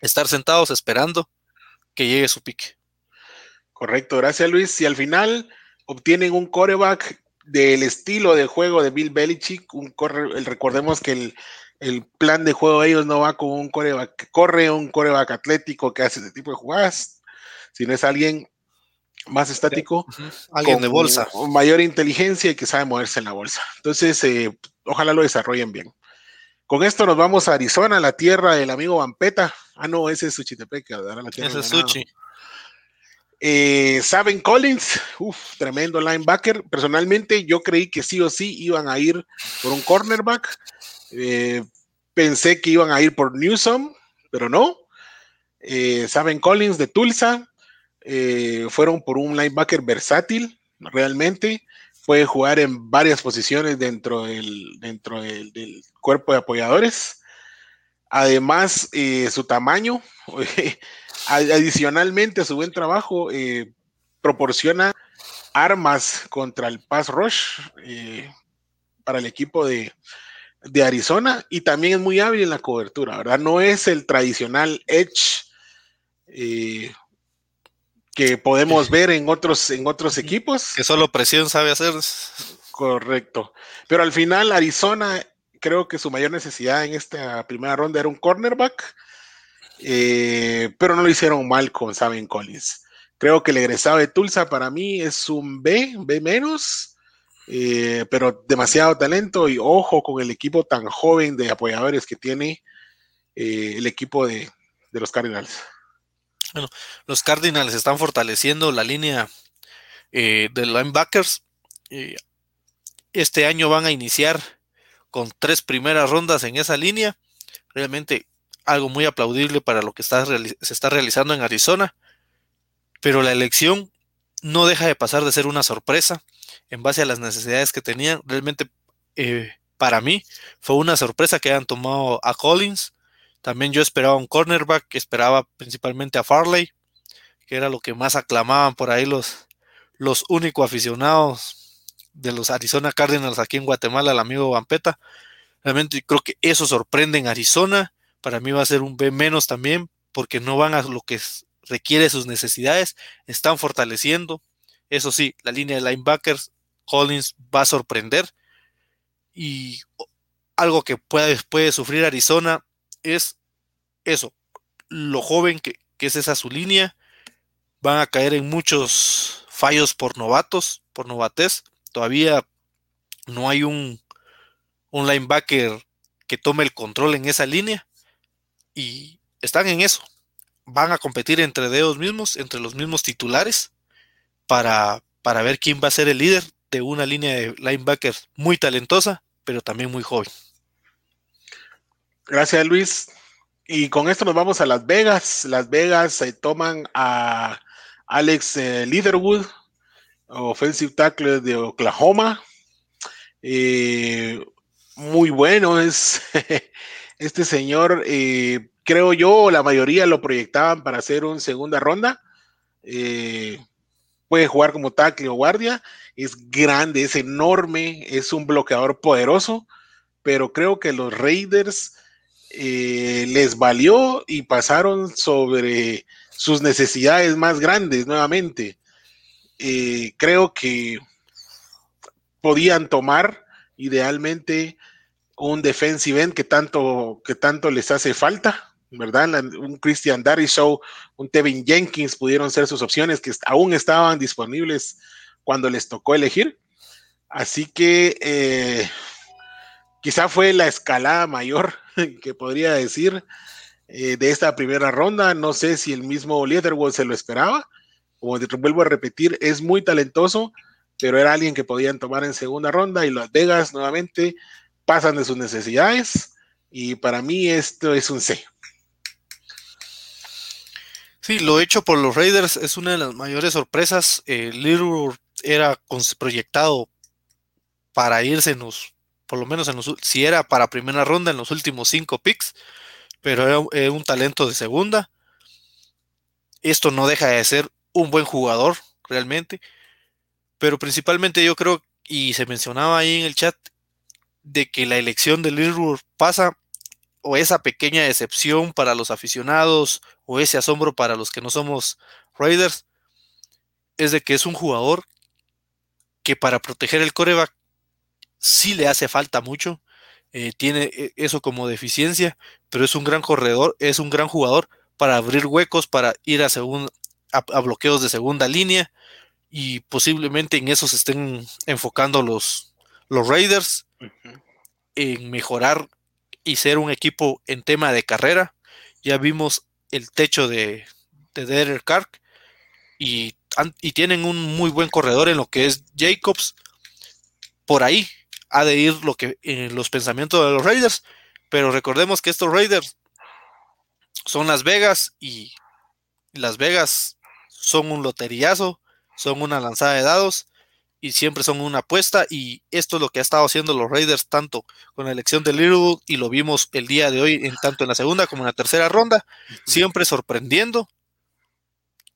B: Estar sentados esperando que llegue su pique.
A: Correcto, gracias Luis. Y al final obtienen un coreback del estilo de juego de Bill Belichick, un corre, recordemos que el, plan de juego de ellos no va con un coreback que corre, un coreback atlético que hace ese tipo de jugadas, sino es alguien más estático,
B: alguien de bolsa,
A: con mayor inteligencia y que sabe moverse en la bolsa. Entonces, eh, ojalá lo desarrollen bien. Con esto nos vamos a Arizona, la tierra del amigo Vampeta. Ah, no, ese es Suchitepec,
B: Ese es Suchi.
A: Eh, Saben Collins, uff, tremendo linebacker. Personalmente, yo creí que sí o sí iban a ir por un cornerback. Eh, pensé que iban a ir por Newsom, pero no. Eh, Saben Collins de Tulsa fueron por un linebacker versátil, realmente. Puede jugar en varias posiciones dentro del, dentro del, del cuerpo de apoyadores. Además, su tamaño Adicionalmente a su buen trabajo, eh, proporciona armas contra el pass rush eh, para el equipo de, Arizona y también es muy hábil en la cobertura, ¿verdad? No es el tradicional edge eh, que podemos ver en otros, en otros equipos.
B: Que solo presión sabe hacer.
A: Correcto. Pero al final Arizona creo que su mayor necesidad en esta primera ronda era un cornerback eh, pero no lo hicieron mal con Saben Collins. Creo que el egresado de Tulsa para mí es un B, B menos, eh, pero demasiado talento y ojo con el equipo tan joven de apoyadores que tiene eh, el equipo de, los Cardinals.
B: Bueno, los Cardinals están fortaleciendo la línea de linebackers. este año van a iniciar con tres primeras rondas en esa línea. Realmente algo muy aplaudible para lo que se está realizando en Arizona, pero la elección no deja de pasar de ser una sorpresa en base a las necesidades que tenían. Realmente, eh, para mí, fue una sorpresa que hayan tomado a Collins. También yo esperaba un cornerback, esperaba principalmente a Farley, que era lo que más aclamaban por ahí los, los únicos aficionados de los Arizona Cardinals aquí en Guatemala, el amigo Vampeta. Realmente creo que eso sorprende en Arizona para mí va a ser un B menos también, porque no van a lo que requiere sus necesidades, están fortaleciendo. Eso sí, la línea de linebackers, Collins va a sorprender. Y algo que puede, puede sufrir Arizona es eso, lo joven que, es esa su línea. Van a caer en muchos fallos por novatos, por novatez. Todavía no hay un, un linebacker que tome el control en esa línea y están en eso. Van a competir entre ellos mismos, entre los mismos titulares, para, para ver quién va a ser el líder de una línea de linebackers muy talentosa, pero también muy joven.
A: Gracias, Luis. Y con esto nos vamos a Las Vegas. Las Vegas se toman a Alex eh, offensive tackle de Oklahoma. Eh, muy bueno es Este señor, eh, creo yo, la mayoría lo proyectaban para hacer un segunda ronda. Eh, puede jugar como tackle o guardia. Es grande, es enorme, es un bloqueador poderoso, pero creo que los Raiders eh, les valió y pasaron sobre sus necesidades más grandes nuevamente. creo que podían tomar idealmente un defensive end que tanto, que tanto les hace falta, ¿verdad? un Christian Show, un Tevin Jenkins pudieron ser sus opciones que aún estaban disponibles cuando les tocó elegir. Así que eh, quizá fue la escalada mayor que podría decir eh, de esta primera ronda. No sé si el mismo Leatherwood se lo esperaba. Como vuelvo a repetir, es muy talentoso, pero era alguien que podían tomar en segunda ronda y Las Vegas nuevamente pasan de sus necesidades y para mí esto es un C.
B: Sí, lo hecho por los Raiders es una de las mayores sorpresas. Eh, Little era proyectado para irse en los, por lo menos en los, si era para primera ronda en los últimos cinco picks, pero era un talento de segunda. Esto no deja de ser un buen jugador, realmente. Pero principalmente yo creo, y se mencionaba ahí en el chat, de que la elección de Lillard pasa o esa pequeña decepción para los aficionados o ese asombro para los que no somos Raiders es de que es un jugador que para proteger el coreback sí le hace falta mucho, eh, tiene eh, eso como deficiencia, pero es un gran corredor, es un gran jugador para abrir huecos, para ir a, a, bloqueos de segunda línea y posiblemente en eso se estén enfocando los, los Raiders en mejorar y ser un equipo en tema de carrera. Ya vimos el techo de, de Derek Carr, y, tienen un muy buen corredor en lo que es Jacobs. Por ahí ha de ir lo que en los pensamientos de los Raiders, pero recordemos que estos Raiders son Las Vegas y Las Vegas son un loteriazo, son una lanzada de dados y siempre son una apuesta y esto es lo que ha estado haciendo los Raiders tanto con la elección de Littlewood y lo vimos el día de hoy en tanto en la segunda como en la tercera ronda, siempre sorprendiendo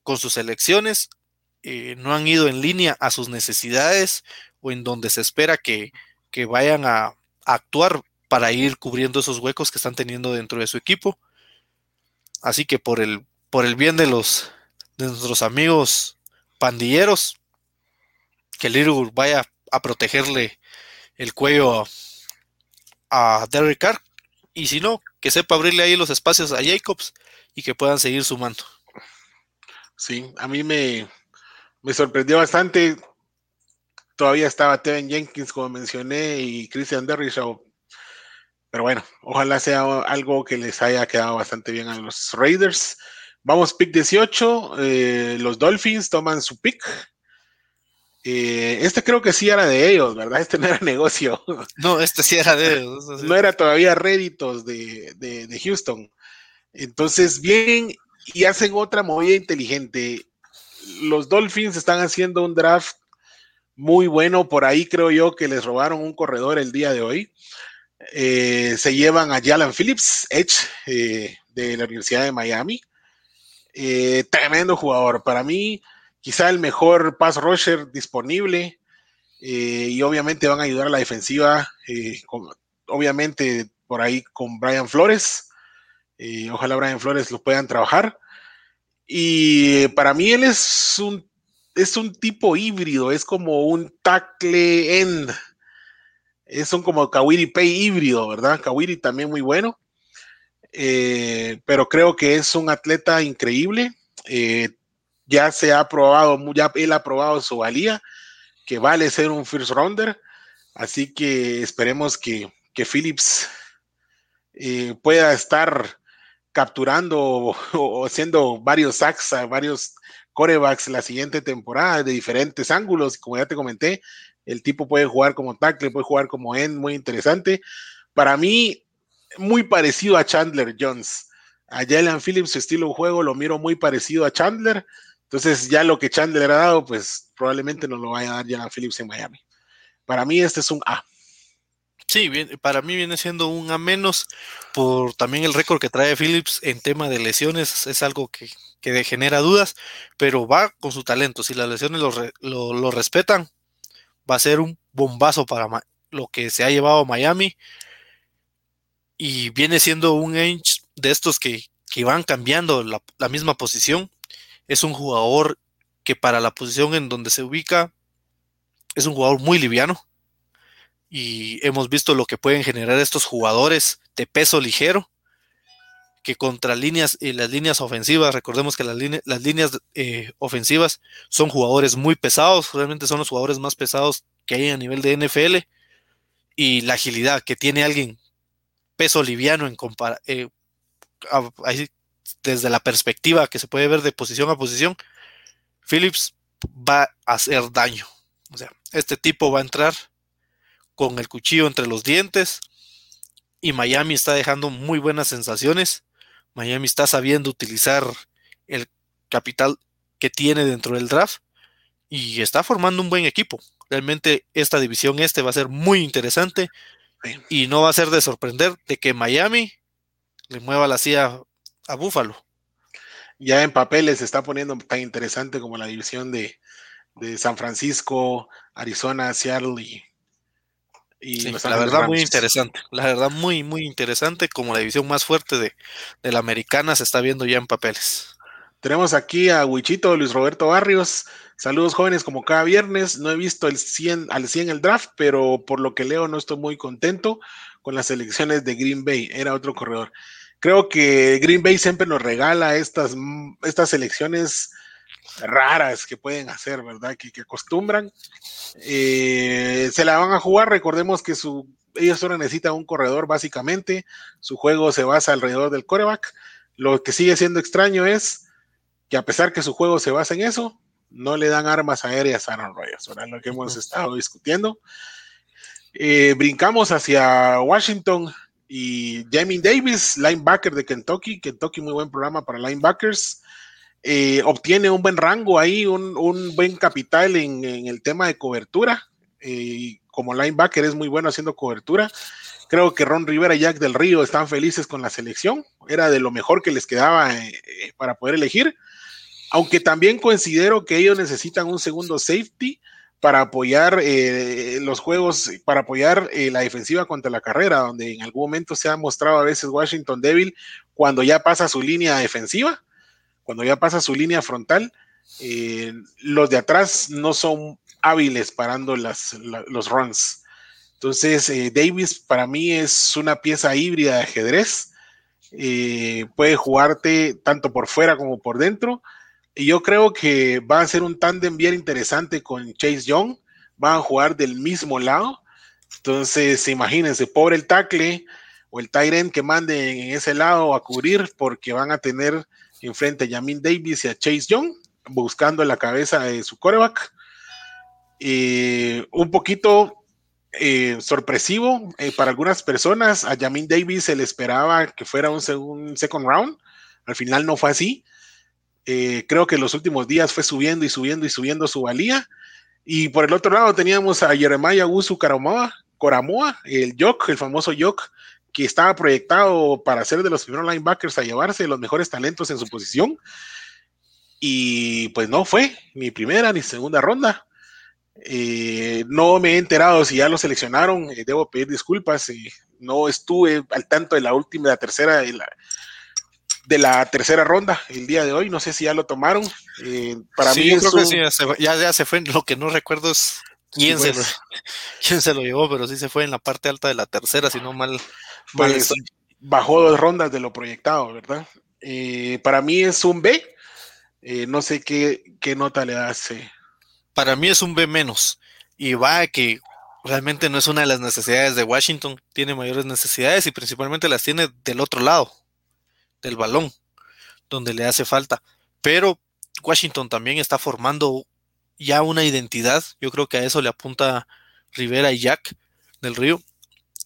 B: con sus elecciones, eh, no han ido en línea a sus necesidades o en donde se espera que, vayan a, a, actuar para ir cubriendo esos huecos que están teniendo dentro de su equipo. Así que por el, por el bien de los de nuestros amigos pandilleros, que Little vaya a protegerle el cuello a, Derek Carr. Y si no, que sepa abrirle ahí los espacios a Jacobs y que puedan seguir sumando.
A: Sí, a mí me, me sorprendió bastante. Todavía estaba Tevin Jenkins, como mencioné, y Christian Derrishaw. Pero bueno, ojalá sea algo que les haya quedado bastante bien a los Raiders. Vamos, pick 18. Eh, los Dolphins toman su pick. Eh, este creo que sí era de ellos, ¿verdad? Este no era negocio.
B: No, este sí era de ellos.
A: No era todavía réditos de, de, Houston. Entonces, bien, y hacen otra movida inteligente. Los Dolphins están haciendo un draft muy bueno. Por ahí creo yo que les robaron un corredor el día de hoy. Eh, se llevan a Jalan Phillips, Edge, eh, de la Universidad de Miami. tremendo jugador. Para mí, quizá el mejor pass rusher disponible eh, y obviamente van a ayudar a la defensiva, eh, obviamente por ahí con Brian Flores. Eh, ojalá Brian Flores lo puedan trabajar. Y para mí él es un, es un tipo híbrido, es como un tackle end. Es un como Kawiri Pay híbrido, ¿verdad? Kawiri también muy bueno. pero creo que es un atleta increíble ya se ha probado, ya él ha probado su valía, que vale ser un first rounder. Así que esperemos que, que Phillips eh, pueda estar capturando o, haciendo varios sacks a varios corebacks la siguiente temporada de diferentes ángulos. Como ya te comenté, el tipo puede jugar como tackle, puede jugar como end, muy interesante. Para mí, muy parecido a Chandler Jones. A Jalen Phillips, su estilo de juego lo miro muy parecido a Chandler. Entonces, ya lo que Chandler ha dado, pues probablemente no lo vaya a dar a Phillips en Miami. Para mí, este es un A.
B: Sí, para mí viene siendo un A menos por también el récord que trae Phillips en tema de lesiones. Es algo que, genera dudas, pero va con su talento. Si las lesiones lo, respetan, va a ser un bombazo para lo que se ha llevado Miami. Y viene siendo un Ainge de estos que, van cambiando la misma posición es un jugador que para la posición en donde se ubica es un jugador muy liviano. Y hemos visto lo que pueden generar estos jugadores de peso ligero, que contra líneas y las líneas ofensivas, recordemos que las, las líneas eh, ofensivas son jugadores muy pesados, realmente son los jugadores más pesados que hay a nivel de NFL. Y la agilidad que tiene alguien peso liviano en comparación, eh, desde la perspectiva que se puede ver de posición a posición, Phillips va a hacer daño. O sea, este tipo va a entrar con el cuchillo entre los dientes y Miami está dejando muy buenas sensaciones. Miami está sabiendo utilizar el capital que tiene dentro del draft y está formando un buen equipo. Realmente esta división este va a ser muy interesante y no va a ser de sorprender de que Miami le mueva la silla a Búfalo.
A: Ya en papeles se está poniendo tan interesante como la división de, San Francisco, Arizona, Seattle y,
B: y la verdad muy interesante, la verdad muy muy interesante como la división más fuerte de, la americana se está viendo ya en papeles.
A: Tenemos aquí a Wichito Luis Roberto Barrios. Saludos jóvenes como cada viernes. No he visto el 100 al 100 el draft, pero por lo que leo no estoy muy contento con las elecciones de Green Bay. Era otro corredor creo que Green Bay siempre nos regala estas, estas elecciones raras que pueden hacer, ¿verdad? Que, acostumbran. Eh, se la van a jugar, recordemos que su, ellos solo necesitan un corredor básicamente, su juego se basa alrededor del coreback. Lo que sigue siendo extraño es que a pesar que su juego se basa en eso, no le dan armas aéreas a Aaron Rodgers, ¿verdad? Lo que hemos estado discutiendo. Eh, brincamos hacia Washington y Jamie Davis, linebacker de Kentucky. Kentucky, muy buen programa para linebackers. Eh, obtiene un buen rango ahí, un, buen capital en, el tema de cobertura. Eh, como linebacker es muy bueno haciendo cobertura. Creo que Ron Rivera y Jack del Río están felices con la selección. Era de lo mejor que les quedaba para poder elegir. Aunque también considero que ellos necesitan un segundo safety para apoyar eh, los juegos, para apoyar eh, la defensiva contra la carrera, donde en algún momento se ha mostrado a veces Washington débil cuando ya pasa su línea defensiva, cuando ya pasa su línea frontal. Eh, los de atrás no son hábiles parando las, los runs. Entonces, Davis para mí es una pieza híbrida de ajedrez. puede jugarte tanto por fuera como por dentro y yo creo que va a ser un tándem bien interesante con Chase Young. Van a jugar del mismo lado. Entonces, imagínense, pobre el tackle o el Tyrant que manden en ese lado a cubrir, porque van a tener enfrente a Jamin Davis y a Chase Young, buscando la cabeza de su coreback. un poquito eh, sorpresivo eh, para algunas personas. A Jamin Davis se le esperaba que fuera un, un second round. Al final no fue así. Eh, creo que en los últimos días fue subiendo y subiendo y subiendo su valía. Y por el otro lado teníamos a Jeremiah Usu Coramoa, el Jock, el famoso Jock, que estaba proyectado para ser de los primeros linebackers a llevarse los mejores talentos en su posición. Y pues no fue ni primera ni segunda ronda. Eh, no me he enterado si ya lo seleccionaron, eh, debo pedir disculpas. no estuve al tanto de la última, la tercera, de la, de la tercera ronda el día de hoy. No sé si ya lo tomaron. Eh, para mí,
B: creo que sí, ya, se fue. Lo que no recuerdo es quién, se lo, pues. quién se lo llevó, pero sí se fue en la parte alta de la tercera, si no mal.
A: Pues, bajó dos rondas de lo proyectado, ¿verdad? Eh, para mí es un B. Eh, no sé qué, qué nota le hace.
B: Para mí es un B menos. Y va a que realmente no es una de las necesidades de Washington. Tiene mayores necesidades y principalmente las tiene del otro lado del balón, donde le hace falta. Pero Washington también está formando ya una identidad. Yo creo que a eso le apunta Rivera y Jack del Río.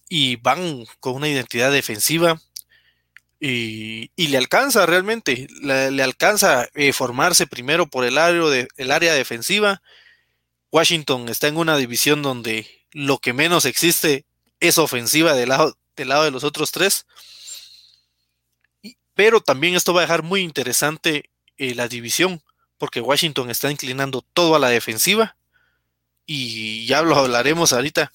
B: Y van con una identidad defensiva. Y, le alcanza realmente. Le, alcanza eh, formarse primero por el área, de, el área defensiva. Washington está en una división donde lo que menos existe es ofensiva del lado, del lado de los otros tres. Pero también esto va a dejar muy interesante eh, la división, porque Washington está inclinando todo a la defensiva. Y ya lo hablaremos ahorita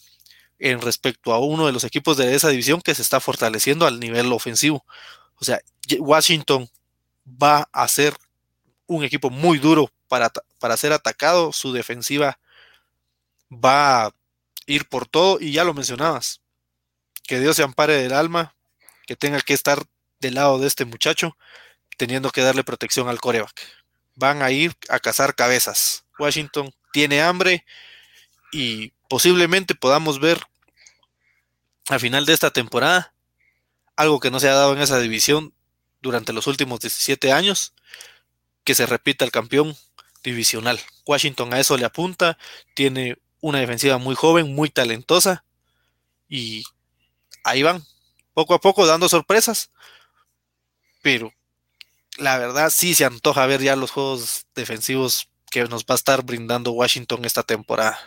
B: en respecto a uno de los equipos de esa división que se está fortaleciendo al nivel ofensivo. O sea, Washington va a ser un equipo muy duro para, para ser atacado. Su defensiva va a ir por todo. Y ya lo mencionabas. Que Dios se ampare del alma. Que tenga que estar del lado de este muchacho, teniendo que darle protección al coreback. Van a ir a cazar cabezas. Washington tiene hambre y posiblemente podamos ver al final de esta temporada algo que no se ha dado en esa división durante los últimos 17 años, que se repita el campeón divisional. Washington a eso le apunta, tiene una defensiva muy joven, muy talentosa y ahí van, poco a poco dando sorpresas pero la verdad sí se antoja ver ya los juegos defensivos que nos va a estar brindando Washington esta temporada.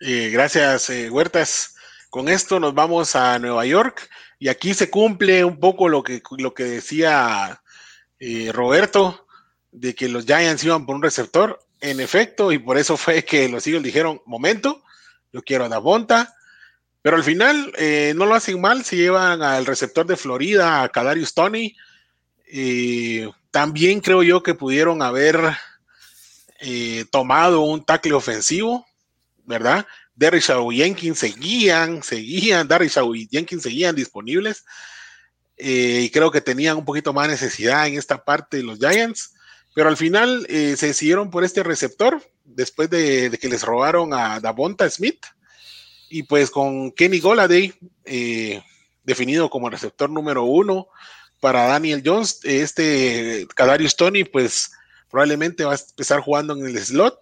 A: Eh, gracias, eh, Huertas. Con esto nos vamos a Nueva York y aquí se cumple un poco lo que, lo que decía eh, Roberto, de que los Giants iban por un receptor. En efecto, y por eso fue que los Eagles dijeron, momento, yo quiero a Davonta, pero al final eh, no lo hacen mal, se llevan al receptor de Florida, a Kadarius Tony. también creo yo que pudieron haber eh, tomado un tackle ofensivo, ¿verdad? Derry Shaw Jenkins seguían, seguían, Derry Shaw Jenkins seguían disponibles. Eh, y creo que tenían un poquito más necesidad en esta parte de los Giants. Pero al final se decidieron por este receptor, después de, de que les robaron a Davonta Smith. Y pues con Kenny Goladay, eh, definido como receptor número uno para Daniel Jones. Este Kadarius Tony, pues probablemente va a empezar jugando en el slot.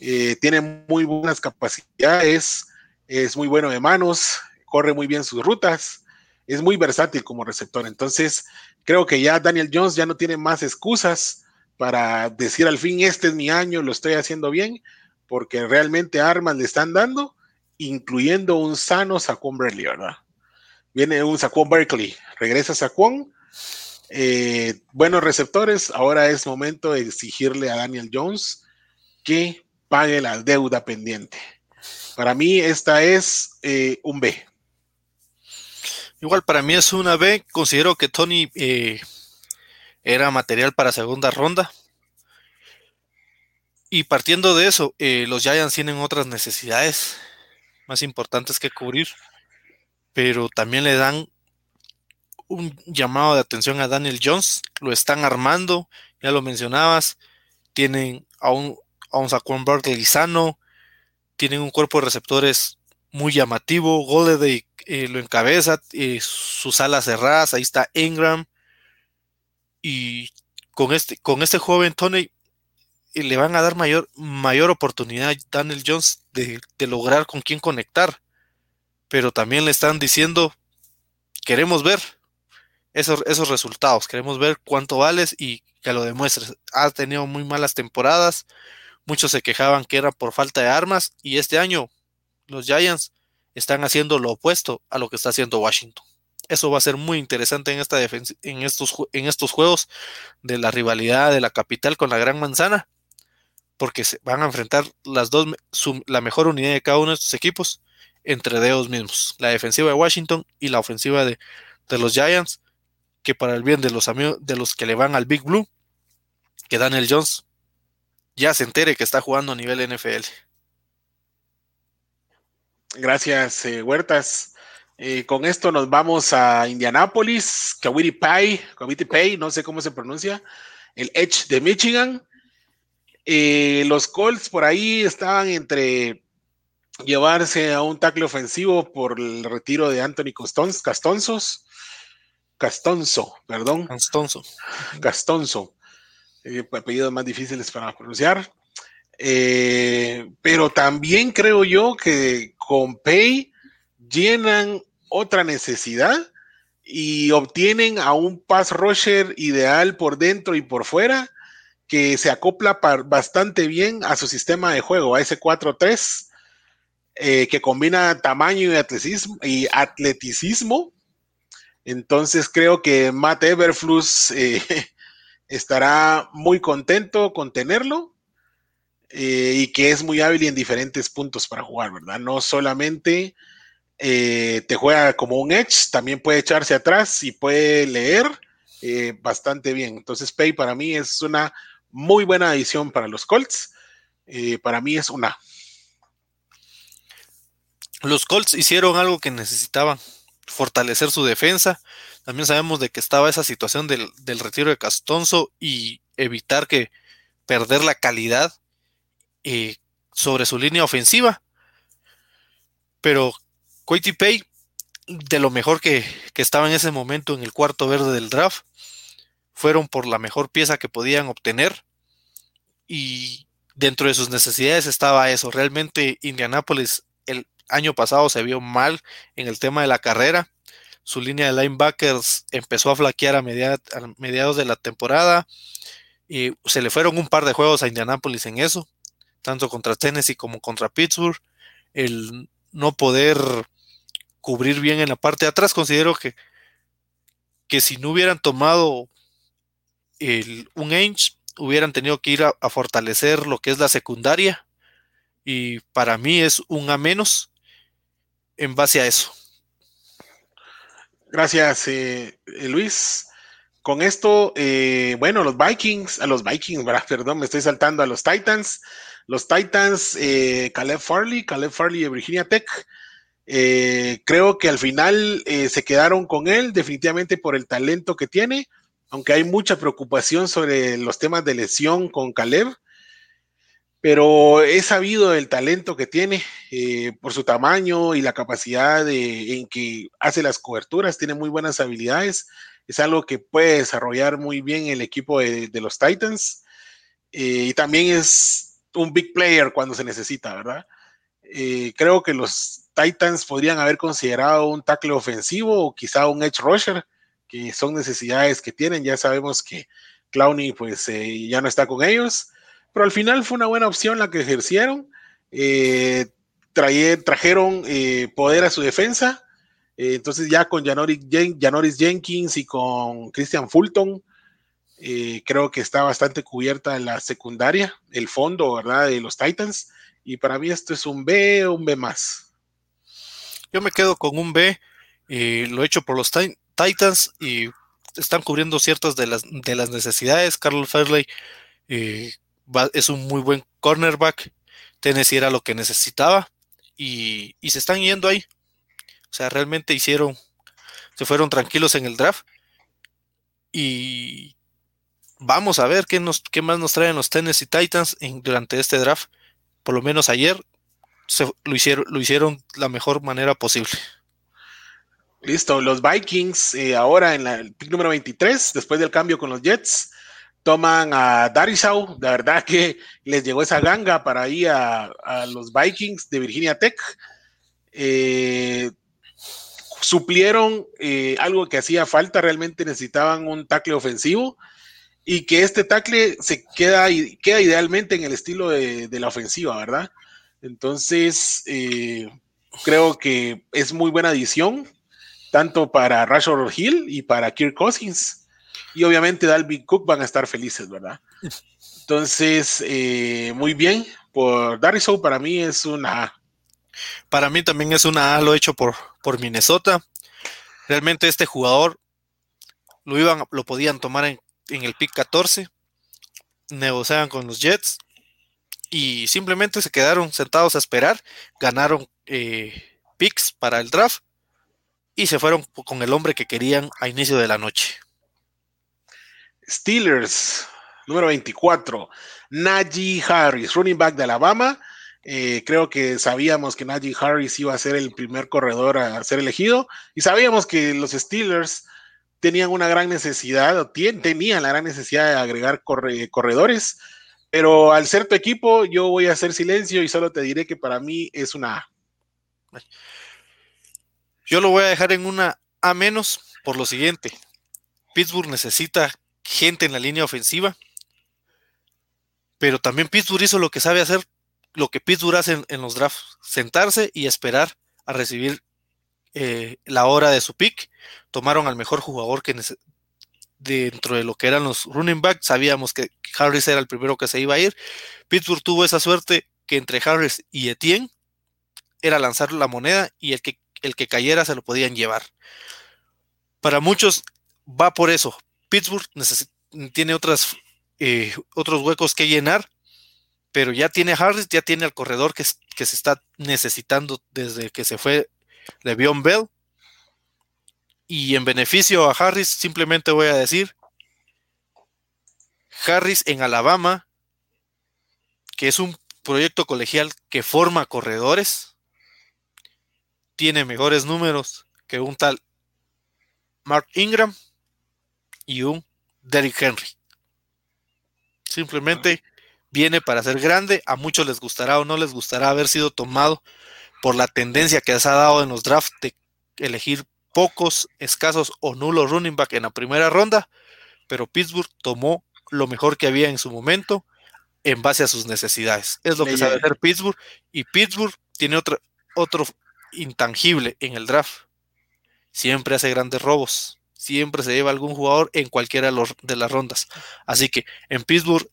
A: Eh, tiene muy buenas capacidades, es muy bueno de manos, corre muy bien sus rutas, es muy versátil como receptor. Entonces, creo que ya Daniel Jones ya no tiene más excusas para decir al fin, este es mi año, lo estoy haciendo bien, porque realmente armas le están dando, incluyendo un sano Saquon Berkeley, ¿verdad? Viene un Saquon Berkeley, regresa Saquon, eh, buenos receptores, ahora es momento de exigirle a Daniel Jones que pague la deuda pendiente. Para mí esta es eh, un B.
B: Igual para mí es una B, considero que Tony... Eh, era material para segunda ronda. Y partiendo de eso, los Giants tienen otras necesidades más importantes que cubrir, pero también le dan un llamado de atención a Daniel Jones, lo están armando, ya lo mencionabas, tienen a un, a un Saquon Barkley sano, tienen un cuerpo de receptores muy llamativo, Golladay eh, lo encabeza, eh, sus alas cerradas, ahí está Ingram, y con este, con este joven Tony eh, le van a dar mayor, mayor oportunidad a Daniel Jones de, lograr con quién conectar. Pero también le están diciendo, queremos ver esos, esos resultados, queremos ver cuánto vales y que lo demuestres. Has tenido muy malas temporadas, muchos se quejaban que era por falta de armas y este año los Giants están haciendo lo opuesto a lo que está haciendo Washington. Eso va a ser muy interesante en, esta en, estos, en estos juegos de la rivalidad de la capital con la Gran Manzana, porque se van a enfrentar las dos, la mejor unidad de cada uno de estos equipos entre ellos mismos, la defensiva de Washington y la ofensiva de, de los Giants, que para el bien de los amigos de los que le van al Big Blue, que Daniel Jones ya se entere que está jugando a nivel NFL.
A: Gracias, eh, Huertas. Eh, con esto nos vamos a Pay, Kawiti Pay, no sé cómo se pronuncia, el Edge de Michigan. Eh, los Colts por ahí estaban entre llevarse a un tackle ofensivo por el retiro de Anthony Castons, Castonzos, Castonzo, perdón.
B: Castonzo.
A: Castonzo. Eh, apellidos más difíciles para pronunciar. pero también creo yo que con Pay llenan otra necesidad y obtienen a un pass rusher ideal por dentro y por fuera que se acopla bastante bien a su sistema de juego, a ese 4-3, eh, que combina tamaño y atleticismo. Entonces creo que Matt Everflus eh, estará muy contento con tenerlo eh, y que es muy hábil en diferentes puntos para jugar, ¿verdad? No solamente te juega como un edge, también puede echarse atrás y puede leer bastante bien. Entonces, Pay para mí es una muy buena adición para los Colts. Eh, para mí es una.
B: Los Colts hicieron algo que necesitaban, fortalecer su defensa. También sabemos de que estaba esa situación del, retiro de Castonzo y evitar que perder la calidad sobre su línea ofensiva. Pero Quity Pay, de lo mejor que, estaba en ese momento en el cuarto verde del draft, fueron por la mejor pieza que podían obtener y dentro de sus necesidades estaba eso. Realmente Indianapolis el año pasado se vio mal en el tema de la carrera. Su línea de linebackers empezó a flaquear a, mediados de la temporada. Y se le fueron un par de juegos a Indianapolis en eso, tanto contra Tennessee como contra Pittsburgh. El no poder cubrir bien en la parte de atrás. Considero que, que si no hubieran tomado el, un Ainge, hubieran tenido que ir a, fortalecer lo que es la secundaria. Y para mí es un A menos en base a eso.
A: Gracias, eh, eh, Luis. Con esto, eh, bueno, los Vikings, a los Vikings, perdón, me estoy saltando a los Titans. Los Titans, Caleb Farley, Caleb Farley de Virginia Tech, eh, creo que al final eh, se quedaron con él definitivamente por el talento que tiene, aunque hay mucha preocupación sobre los temas de lesión con Caleb. pero he sabido el talento que tiene eh, por su tamaño y la capacidad en que hace las coberturas, tiene muy buenas habilidades, es algo que puede desarrollar muy bien el equipo de, los Titans eh, y también es un big player cuando se necesita, ¿verdad? Eh, creo que los Titans podrían haber considerado un tackle ofensivo o quizá un edge rusher, que son necesidades que tienen, ya sabemos que Clowney pues ya no está con ellos pero al final fue una buena opción la que ejercieron. Eh, trajeron eh, poder a su defensa. Eh, entonces ya con Janoris, Jenkins y con Christian Fulton, creo que está bastante cubierta en la secundaria, el fondo, ¿verdad? De los Titans. Y para mí esto es un B un B más.
B: Yo me quedo con un B. lo he hecho por los Titans y están cubriendo ciertas de las, de las necesidades. Carlos Fairley es un muy buen cornerback. Tennessee era lo que necesitaba y, se están yendo ahí. O sea, realmente hicieron, se fueron tranquilos en el draft y vamos a ver qué, nos, qué más nos traen los Tennessee Titans durante este draft. Por lo menos ayer se, lo, hicieron, lo hicieron la mejor manera posible.
A: Listo, los Vikings eh, ahora en la, el pick número 23, después del cambio con los Jets, toman a Darisau, la verdad que les llegó esa ganga para ir a, los Vikings de Virginia Tech. Eh, suplieron eh, algo que hacía falta, realmente necesitaban un tackle ofensivo y que este tackle se queda, idealmente en el estilo de, la ofensiva, ¿verdad? Entonces, creo que es muy buena adición, tanto para Rashford Hill y para Kirk Cousins y obviamente Dalvin Cook van a estar felices, ¿verdad? Entonces, eh, muy bien, por Dariso para mí es una A.
B: Para mí también es una A, lo hecho por, por Minnesota. Realmente este jugador lo, iban, lo podían tomar en, el pick 14, negociaban con los Jets y simplemente se quedaron sentados a esperar, ganaron eh, picks para el draft y se fueron con el hombre que querían a inicio de la noche.
A: Steelers, número 24, Najee Harris, running back de Alabama. Eh, creo que sabíamos que Najee Harris iba a ser el primer corredor a ser elegido y sabíamos que los Steelers tenían una gran necesidad, o tenían la gran necesidad de agregar corredores, pero al ser tu equipo yo voy a hacer silencio y solo te diré que para mí es una A.
B: Yo lo voy a dejar en una A menos por lo siguiente. Pittsburgh necesita gente en la línea ofensiva. Pero también Pittsburgh hizo lo que sabe hacer, lo que Pittsburgh hace en, los drafts, sentarse y esperar a recibir eh, la hora de su pick. Tomaron al mejor jugador que dentro de lo que eran los running backs. Sabíamos que Harris era el primero que se iba a ir. Pittsburgh tuvo esa suerte que entre Harris y Etienne era lanzar la moneda y el que, el que cayera se lo podían llevar. Para muchos va por eso, Pittsburgh tiene otras, eh, otros huecos que llenar, pero ya tiene Harris, ya tiene el corredor que, que se está necesitando desde que se fue Le'Veon Bell. Y en beneficio a Harris, simplemente voy a decir, Harris en Alabama, que es un proyecto colegial que forma corredores, tiene mejores números que un tal Mark Ingram y un Derrick Henry. Simplemente viene para ser grande. A muchos les gustará o no les gustará haber sido tomado por la tendencia que se ha dado en los drafts de elegir pocos, escasos o nulos running back en la primera ronda, pero Pittsburgh tomó lo mejor que había en su momento en base a sus necesidades. Es lo que sabe hacer Pittsburgh y Pittsburgh tiene otro, otro intangible en el draft. Siempre hace grandes robos siempre se lleva algún jugador en cualquiera de las rondas. Así que en Pittsburgh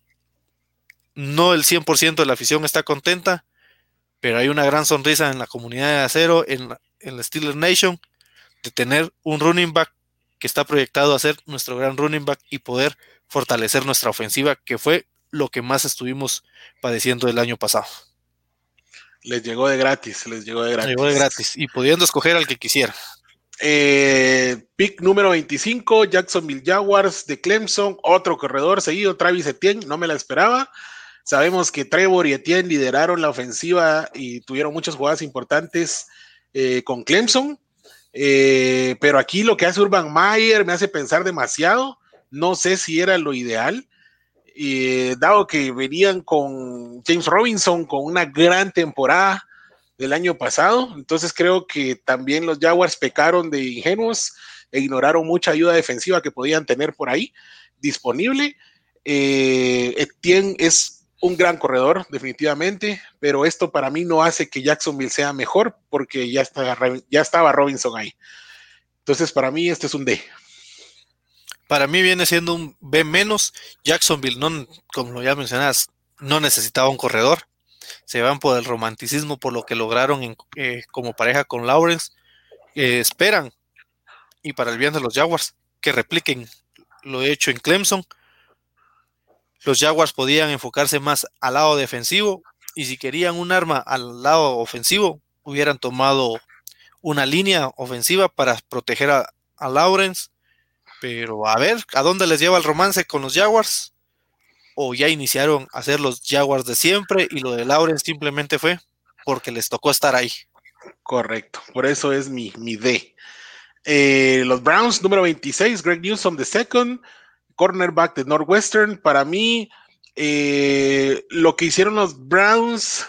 B: no el 100% de la afición está contenta, pero hay una gran sonrisa en la comunidad de acero, en la, en Steelers Nation, de tener un running back que está proyectado a ser nuestro gran running back y poder fortalecer nuestra ofensiva, que fue lo que más estuvimos padeciendo el año pasado.
A: Les llegó de gratis, les llegó de gratis.
B: Llegó de gratis y pudiendo escoger al que quisiera.
A: Eh, pick número 25, Jacksonville Jaguars de Clemson, otro corredor seguido, Travis Etienne, no me la esperaba. Sabemos que Trevor y Etienne lideraron la ofensiva y tuvieron muchas jugadas importantes eh, con Clemson. Eh, pero aquí lo que hace Urban Mayer me hace pensar demasiado. No sé si era lo ideal. Dado que venían con James Robinson con una gran temporada del año pasado, entonces creo que también los Jaguars pecaron de ingenuos e ignoraron mucha ayuda defensiva que podían tener por ahí disponible. Eh, Etienne es un gran corredor, definitivamente, pero esto para mí no hace que Jacksonville sea mejor porque ya, ya estaba Robinson ahí. Entonces, para mí, este es un D.
B: Para mí viene siendo un B menos. Jacksonville, no, como ya mencionas, no necesitaba un corredor. Se van por el romanticismo, por lo que lograron eh, como pareja con Lawrence. Eh, esperan, y para el bien de los Jaguars, que repliquen lo hecho en Clemson los Jaguars podían enfocarse más al lado defensivo y si querían un arma al lado ofensivo, hubieran tomado una línea ofensiva para proteger a, Lawrence. Pero a ver, ¿a dónde les lleva el romance con los Jaguars? ¿O ya iniciaron a ser los Jaguars de siempre y lo de Lawrence simplemente fue porque les tocó estar ahí?
A: Correcto, por eso es mi, mi D. Eh, los Browns, número 26, Greg Newsom, the second cornerback de Northwestern. Para mí, eh, lo que hicieron los Browns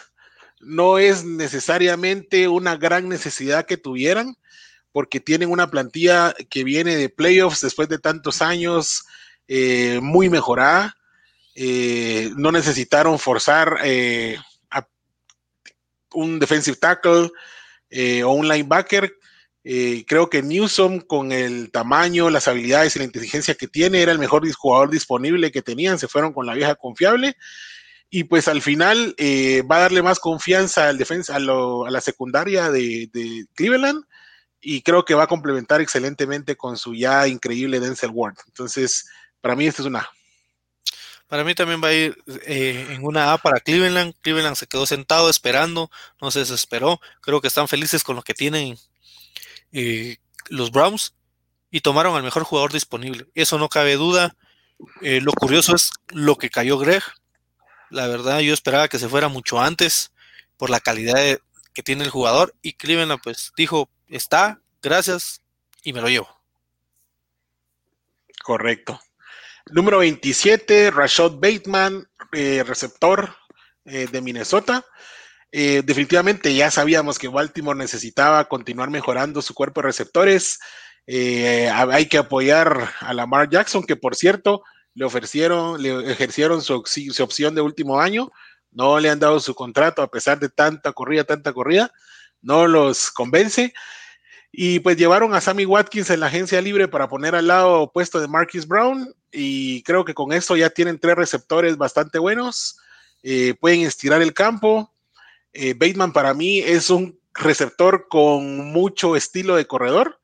A: no es necesariamente una gran necesidad que tuvieran, porque tienen una plantilla que viene de playoffs después de tantos años, eh, muy mejorada. Eh, no necesitaron forzar a un defensive tackle o un linebacker eh, creo que Newsom, con el tamaño, las habilidades y la inteligencia que tiene, era el mejor jugador disponible que tenían. Se fueron con la vieja confiable. Y pues al final eh, va a darle más confianza al defensa, a, la secundaria de, Cleveland. Y creo que va a complementar excelentemente con su ya increíble Denzel Ward. Entonces, para mí, esta es una A.
B: Para mí también va a ir eh, en una A para Cleveland. Cleveland se quedó sentado esperando, no se desesperó. Creo que están felices con lo que tienen eh, los Browns y tomaron al mejor jugador disponible. Eso no cabe duda. Eh, lo curioso es lo que cayó Greg. La verdad, yo esperaba que se fuera mucho antes por la calidad que tiene el jugador. Y Cleveland, pues, dijo: Está, gracias, y me lo llevo.
A: Correcto. Número 27, Rashad Bateman, eh, receptor de Minnesota. Eh, definitivamente ya sabíamos que Baltimore necesitaba continuar mejorando su cuerpo de receptores. Eh, hay que apoyar a Lamar Jackson, que por cierto le ofrecieron, le ejercieron su, opción de último año. No le han dado su contrato a pesar de tanta corrida, tanta corrida. No los convence. Y pues llevaron a Sammy Watkins en la agencia libre para poner al lado opuesto de Marquis Brown. Y creo que con eso ya tienen tres receptores bastante buenos. Eh, pueden estirar el campo. Eh, Bateman para mí es un receptor con mucho estilo de corredor.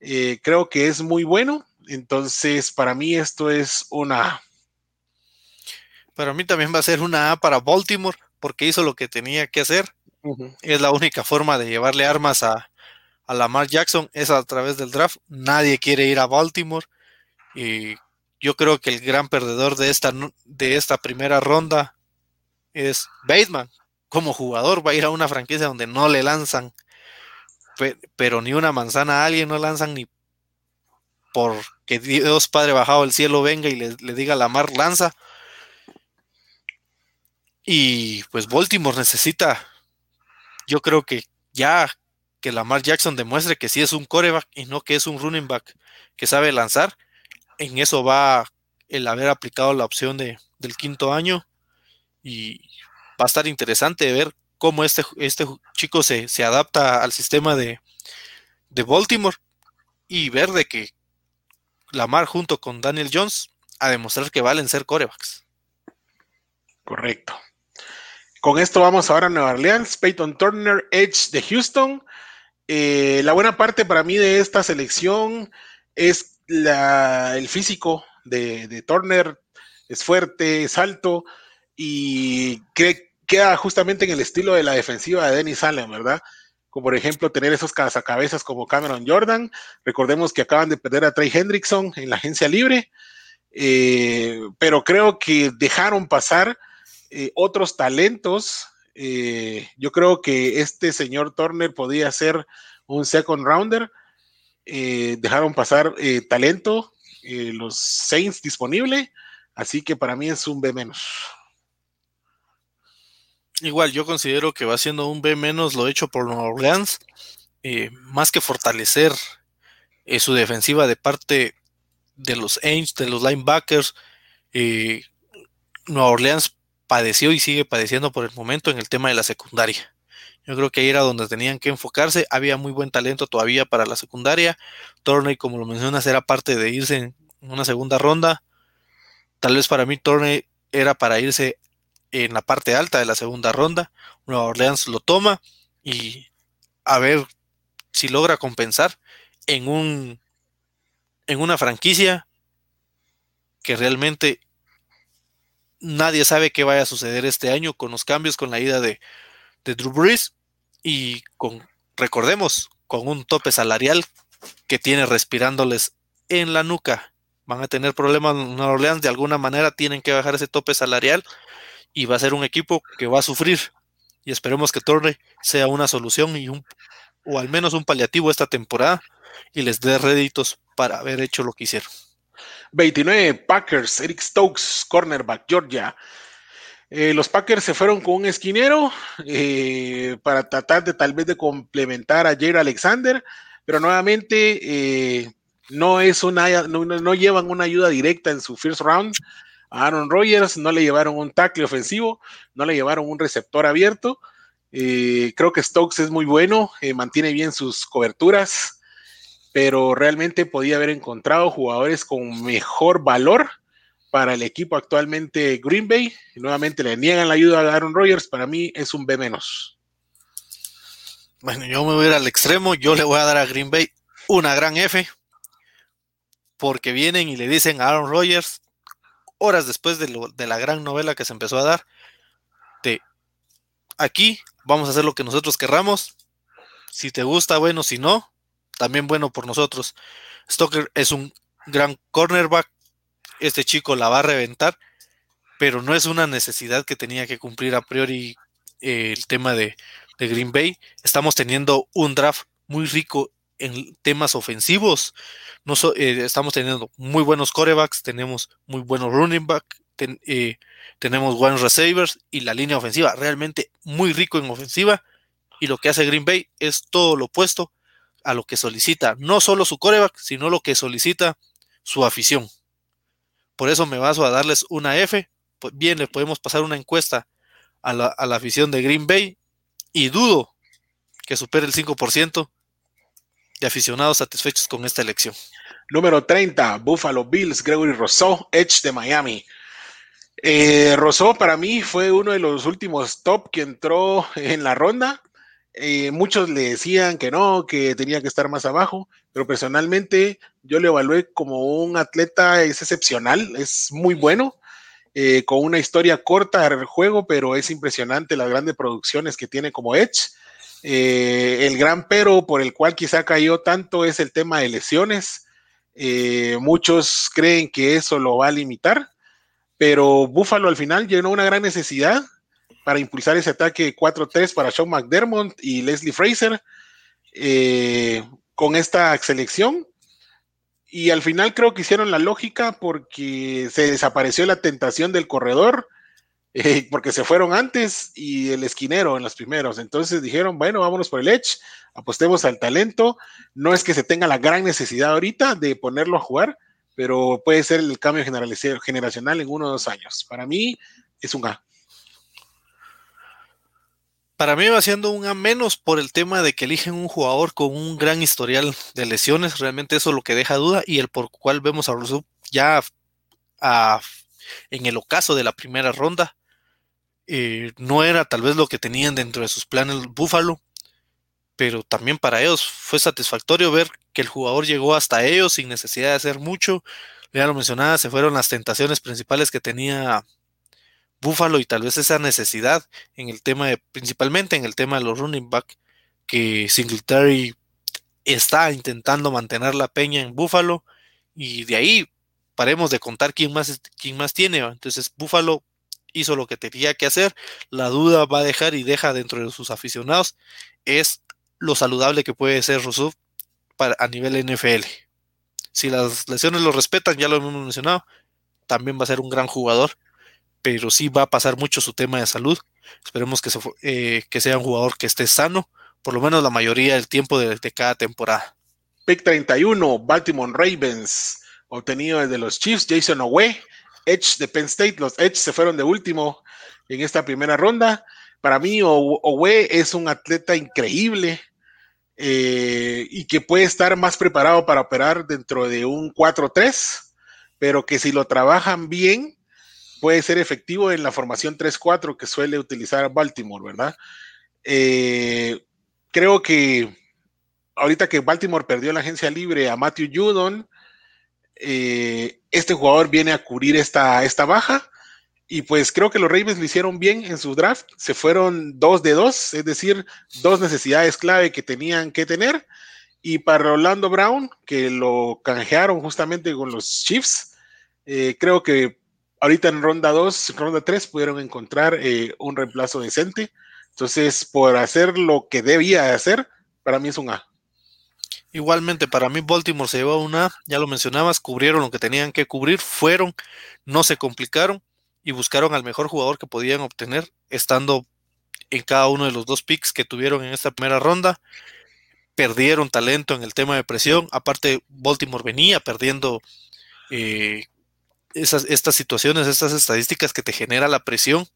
A: Eh, creo que es muy bueno. Entonces, para mí esto es una A.
B: Para mí también va a ser una A para Baltimore porque hizo lo que tenía que hacer. Es la única forma de llevarle armas a, a Lamar Jackson, es a través del draft. Nadie quiere ir a Baltimore. Y yo creo que el gran perdedor de esta, de esta primera ronda es Bateman, como jugador va a ir a una franquicia donde no le lanzan, pero ni una manzana a alguien, no lanzan ni porque Dios Padre bajado del cielo venga y le, diga a la mar lanza. Y pues Baltimore necesita, yo creo que ya que Lamar Jackson demuestre que sí es un coreback y no que es un running back que sabe lanzar, en eso va el haber aplicado la opción de, del quinto año y va a estar interesante ver cómo este, este chico se, adapta al sistema de, de, Baltimore y ver de que Lamar junto con Daniel Jones a demostrar que valen ser corebacks.
A: Correcto. Con esto vamos ahora a Nueva Orleans. Peyton Turner, Edge de Houston. Eh, la buena parte para mí de esta selección es el físico de, Turner. Es fuerte, es alto y que queda justamente en el estilo de la defensiva de Dennis Allen, ¿verdad? Como por ejemplo tener esos cazacabezas como Cameron Jordan. Recordemos que acaban de perder a Trey Hendrickson en la agencia libre, eh, pero creo que dejaron pasar eh, otros talentos. Eh, yo creo que este señor Turner podía ser un second rounder. dejaron pasar talento, los Saints disponible, así que para mí es un B menos.
B: Igual, yo considero que va siendo un B menos lo hecho por Nueva Orleans, más que fortalecer su defensiva de parte de los Aints, de los linebackers. Nueva Orleans padeció y sigue padeciendo por el momento en el tema de la secundaria. Yo creo que ahí era donde tenían que enfocarse. Había muy buen talento todavía para la secundaria. Torney, como lo mencionas, era parte de irse en una segunda ronda. Tal vez para mí Torney era para irse en la parte alta de la segunda ronda. Nueva Orleans lo toma y a ver si logra compensar en un en una franquicia que realmente nadie sabe qué vaya a suceder este año con los cambios, con la ida de, Drew Brees y con, recordemos, con un tope salarial que tiene respirándoles en la nuca. Van a tener problemas en Nueva Orleans, de alguna manera tienen que bajar ese tope salarial y va a ser un equipo que va a sufrir. Y esperemos que Torre sea una solución y un, o al menos un paliativo esta temporada y les dé réditos para haber hecho lo que hicieron.
A: 29 Packers, Eric Stokes, cornerback, Georgia. Eh, los Packers se fueron con un esquinero eh, para tratar de tal vez de complementar a Jair Alexander, pero nuevamente eh, no es una no, llevan una ayuda directa en su first round. A Aaron Rodgers no le llevaron un tackle ofensivo, no le llevaron un receptor abierto. creo que Stokes es muy bueno, mantiene bien sus coberturas pero realmente podía haber encontrado jugadores con mejor valor para el equipo actualmente Green Bay. Y nuevamente le niegan la ayuda a Aaron Rodgers, para mí es un B menos.
B: Bueno, yo me voy a ir al extremo, yo le voy a dar a Green Bay una gran F, porque vienen y le dicen a Aaron Rodgers, horas después de, la gran novela que se empezó a dar, de aquí vamos a hacer lo que nosotros querramos, si te gusta, bueno, si no, también bueno por nosotros. Stoker es un gran cornerback. Este chico la va a reventar, pero no es una necesidad que tenía que cumplir a priori eh, el tema de, Green Bay. Estamos teniendo un draft muy rico en temas ofensivos. No eh, estamos teniendo muy buenos corebacks, tenemos muy buenos running back, eh, tenemos buenos receivers y la línea ofensiva realmente muy rico en ofensiva. Y lo que hace Green Bay es todo lo opuesto a lo que solicita no solo su coreback, sino lo que solicita su afición. Por eso me baso a darles una F. Pues bien, le podemos pasar una encuesta a la, afición de Green Bay y dudo que supere el 5% de aficionados satisfechos con esta elección.
A: Número 30, Buffalo Bills, Gregory Rousseau, Edge de Miami. Eh, para mí fue uno de los últimos top que entró en la ronda. Eh, muchos le decían que no, que tenía que estar más abajo, pero personalmente yo le evalué como un atleta, es excepcional, es muy bueno, eh, con una historia corta del juego, pero es impresionante las grandes producciones que tiene como Edge. Eh, el gran pero por el cual quizá cayó tanto es el tema de lesiones. muchos creen que eso lo va a limitar, pero Buffalo al final llenó una gran necesidad para impulsar ese ataque 4-3 para Sean McDermott y Leslie Fraser eh, con esta selección. Y al final creo que hicieron la lógica porque se desapareció la tentación del corredor, eh, porque se fueron antes y el esquinero en los primeros. Entonces dijeron, bueno, vámonos por el Edge, apostemos al talento. No es que se tenga la gran necesidad ahorita de ponerlo a jugar, pero puede ser el cambio generacional en uno o dos años. Para mí es un A.
B: Para mí va siendo un A menos por el tema de que eligen un jugador con un gran historial de lesiones. Realmente eso es lo que deja duda y el por cual vemos a Rousseau ya en el ocaso de la primera ronda. Eh, no era tal vez lo que tenían dentro de sus planes Búfalo, pero también para ellos fue satisfactorio ver que el jugador llegó hasta ellos sin necesidad de hacer mucho. Ya lo mencionaba, se fueron las tentaciones principales que tenía Búfalo y tal vez esa necesidad en el tema de, principalmente en el tema de los running back, que Singletary está intentando mantener la peña en Búfalo y de ahí paremos de contar quién más, quién más tiene. Entonces Búfalo hizo lo que tenía que hacer. La duda va a dejar y deja dentro de sus aficionados es lo saludable que puede ser Rousseau para, a nivel NFL. Si las lesiones lo respetan, ya lo hemos mencionado, también va a ser un gran jugador, pero sí va a pasar mucho su tema de salud. Esperemos que, eh, que sea un jugador que esté sano, por lo menos la mayoría del tiempo de, de cada temporada.
A: Pick 31, Baltimore Ravens, obtenido desde los Chiefs, Jason Owe, Edge de Penn State. Los Edge se fueron de último en esta primera ronda. Para mí, Owe es un atleta increíble eh, y que puede estar más preparado para operar dentro de un 4-3, pero que si lo trabajan bien, puede ser efectivo en la formación 3-4 que suele utilizar Baltimore, ¿verdad? Eh, creo que ahorita que Baltimore perdió la agencia libre a Matthew Judon, eh, este jugador viene a cubrir esta, esta baja y pues creo que los Ravens lo hicieron bien en su draft. Se fueron dos de dos, es decir, dos necesidades clave que tenían que tener. Y para Orlando Brown, que lo canjearon justamente con los Chiefs, eh, creo que ahorita en ronda 2, ronda 3 pudieron encontrar eh, un reemplazo decente. Entonces, por hacer lo que debía hacer, para mí es un A.
B: Igualmente, para mí Baltimore se llevó una, ya lo mencionabas, cubrieron lo que tenían que cubrir, fueron, no se complicaron y buscaron al mejor jugador que podían obtener, estando en cada uno de los dos picks que tuvieron en esta primera ronda. Perdieron talento en el tema de presión. Aparte, Baltimore venía perdiendo eh, esas, estas situaciones, estas estadísticas que te genera la presión.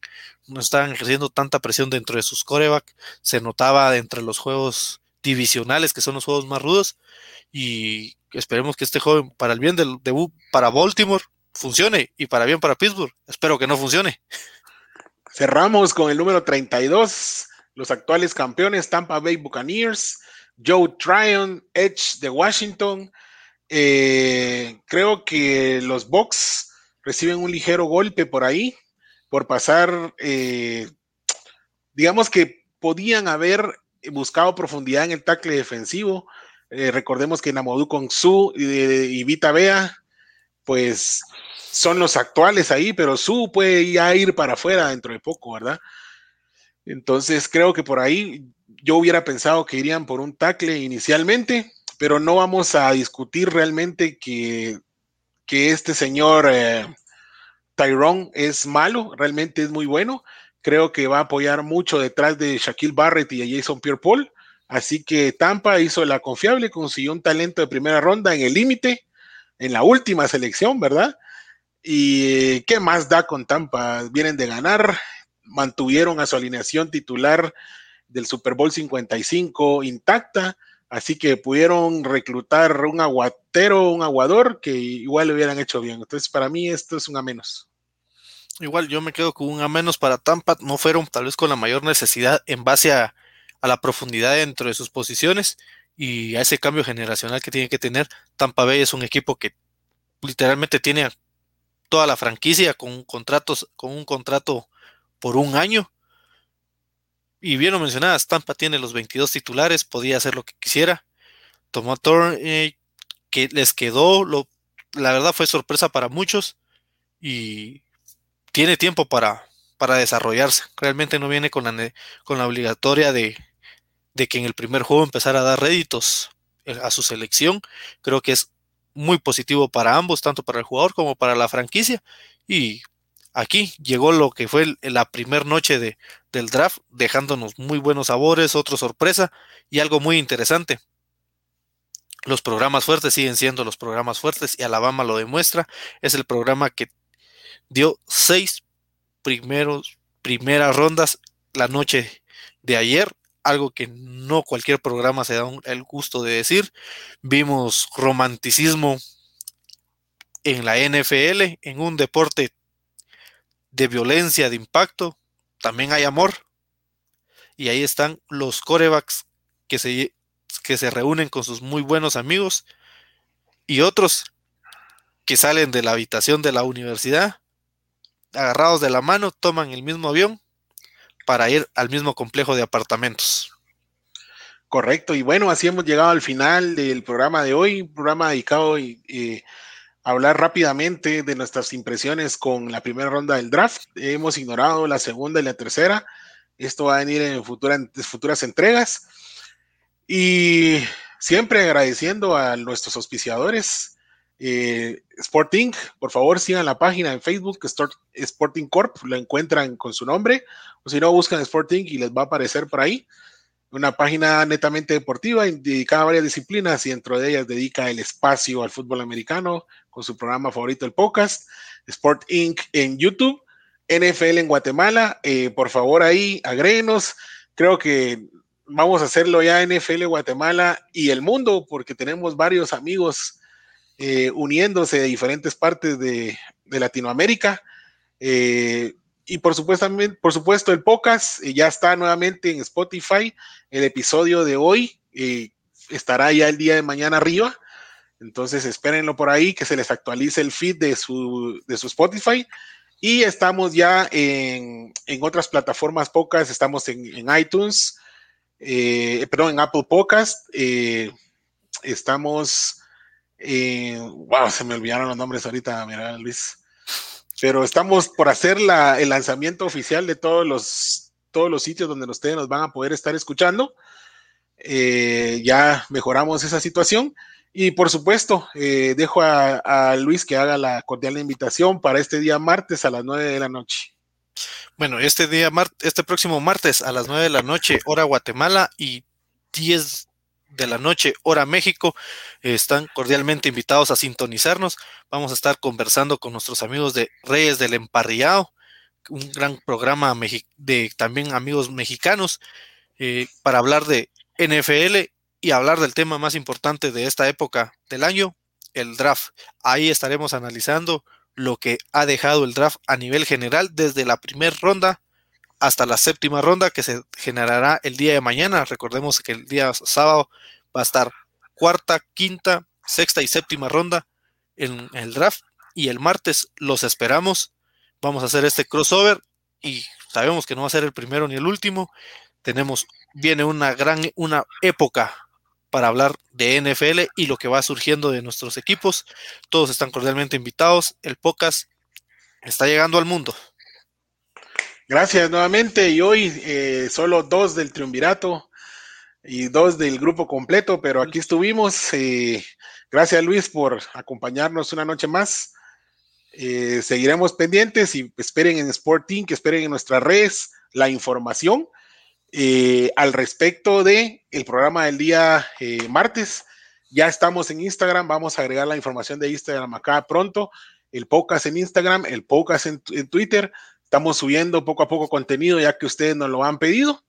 B: No estaban ejerciendo tanta presión dentro de sus coreback. Se notaba entre los juegos divisionales, que son los juegos más rudos. Y esperemos que este joven, para el bien del debut para Baltimore, funcione y para bien para Pittsburgh. Espero que no funcione.
A: Cerramos con el número 32, los actuales campeones Tampa Bay Buccaneers, Joe Tryon, Edge de Washington. Eh, creo que los Bucks reciben un ligero golpe por ahí, por pasar, eh, digamos que podían haber buscado profundidad en el tackle defensivo. Eh, recordemos que Namodu con Su y, y Vita Bea, pues son los actuales ahí, pero Su puede ya ir para afuera dentro de poco, ¿verdad? Entonces creo que por ahí yo hubiera pensado que irían por un tackle inicialmente, pero no vamos a discutir realmente que, que este señor eh, Tyrone es malo, realmente es muy bueno. Creo que va a apoyar mucho detrás de Shaquille Barrett y a Jason Pierre Paul. Así que Tampa hizo la confiable, consiguió un talento de primera ronda en el límite, en la última selección, ¿verdad? ¿Y qué más da con Tampa? Vienen de ganar, mantuvieron a su alineación titular del Super Bowl 55 intacta, así que pudieron reclutar un aguatero, un aguador que igual lo hubieran hecho bien. Entonces, para mí esto es un a menos.
B: Igual yo me quedo con un a menos para Tampa, no fueron tal vez con la mayor necesidad en base a, a la profundidad dentro de sus posiciones y a ese cambio generacional que tiene que tener. Tampa Bay es un equipo que literalmente tiene toda la franquicia con, contratos, con un contrato por un año. Y bien lo mencionabas, Tampa tiene los 22 titulares, podía hacer lo que quisiera. Tomó eh, que les quedó, lo, la verdad fue sorpresa para muchos y tiene tiempo para, para desarrollarse. Realmente no viene con la, con la obligatoria de, de que en el primer juego empezara a dar réditos eh, a su selección. Creo que es muy positivo para ambos, tanto para el jugador como para la franquicia. Y aquí llegó lo que fue la primera noche de, del draft, dejándonos muy buenos sabores, otra sorpresa y algo muy interesante. Los programas fuertes siguen siendo los programas fuertes y Alabama lo demuestra. Es el programa que dio seis primeros, primeras rondas la noche de ayer algo que no cualquier programa se da el gusto de decir. Vimos romanticismo en la NFL, en un deporte de violencia, de impacto, también hay amor. Y ahí están los corebacks que se, que se reúnen con sus muy buenos amigos y otros que salen de la habitación de la universidad, agarrados de la mano, toman el mismo avión para ir al mismo complejo de apartamentos.
A: Correcto, y bueno, así hemos llegado al final del programa de hoy, un programa dedicado eh, hablar rápidamente de nuestras impresiones con la primera ronda del draft. Hemos ignorado la segunda y la tercera. Esto va a venir en futuras entregas. Y siempre agradeciendo a nuestros auspiciadores. Eh, Sporting, por favor sigan la página en Facebook, Sporting Corp, lo encuentran con su nombre, o si no, buscan Sporting y les va a aparecer por ahí. Una página netamente deportiva dedicada a varias disciplinas y dentro de ellas dedica el espacio al fútbol americano con su programa favorito, el podcast, Sport Inc. en YouTube, NFL en Guatemala. Eh, por favor, ahí agréguenos. Creo que vamos a hacerlo ya NFL Guatemala y el mundo, porque tenemos varios amigos eh, uniéndose de diferentes partes de, Latinoamérica. Eh, y por supuesto, por supuesto el podcast eh, ya está nuevamente en Spotify. El episodio de hoy estará ya el día de mañana arriba. Entonces espérenlo por ahí, que se les actualice el feed de su, de su Spotify. Y estamos ya en, otras plataformas pocas, estamos en, en iTunes, eh, perdón, en Apple Podcast. Estamos, wow, se me olvidaron los nombres ahorita, mira Luis. Pero estamos por hacer el lanzamiento oficial de todos los, todos los sitios donde ustedes nos van a poder estar escuchando. Eh, ya mejoramos esa situación. Y por supuesto, dejo a, a, Luis que haga la cordial invitación para este día martes a las 9 de la noche.
B: Bueno, este día, este próximo martes a las 9 de la noche, hora Guatemala y 10 de la noche, hora México, están cordialmente invitados a sintonizarnos. Vamos a estar conversando con nuestros amigos de Reyes del Emparrillado, un gran programa de también amigos mexicanos, eh, para hablar de NFL y hablar del tema más importante de esta época del año, el draft. Ahí estaremos analizando lo que ha dejado el draft a nivel general desde la primera ronda hasta la séptima ronda que se generará el día de mañana. Recordemos que el día sábado va a estar cuarta, quinta, sexta y séptima ronda en el draft y el martes los esperamos. Vamos a hacer este crossover y sabemos que no va a ser el primero ni el último. Tenemos, viene una gran, una época para hablar de NFL y lo que va surgiendo de nuestros equipos. Todos están cordialmente invitados. El podcast está llegando al mundo.
A: Gracias nuevamente. Y hoy eh, solo dos del triunvirato y dos del grupo completo, pero aquí estuvimos. Eh, gracias Luis por acompañarnos una noche más. Eh, seguiremos pendientes y esperen en Sporting, que esperen en nuestras redes la información eh, al respecto de el programa del día eh, martes. Ya estamos en Instagram, vamos a agregar la información de Instagram acá pronto, el podcast en Instagram, el podcast en, Twitter. Estamos subiendo poco a poco contenido ya que ustedes nos lo han pedido.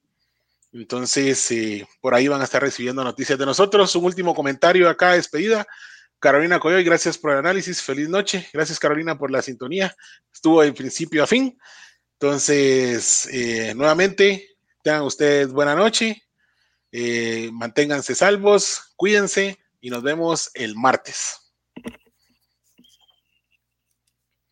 A: Entonces, eh, por ahí van a estar recibiendo noticias de nosotros. Un último comentario acá, despedida. Carolina Coyoy, gracias por el análisis. Feliz noche. Gracias, Carolina, por la sintonía. Estuvo de principio a fin. Entonces, nuevamente, Tengan ustedes buena noche, eh, manténganse salvos, cuídense y nos vemos el martes.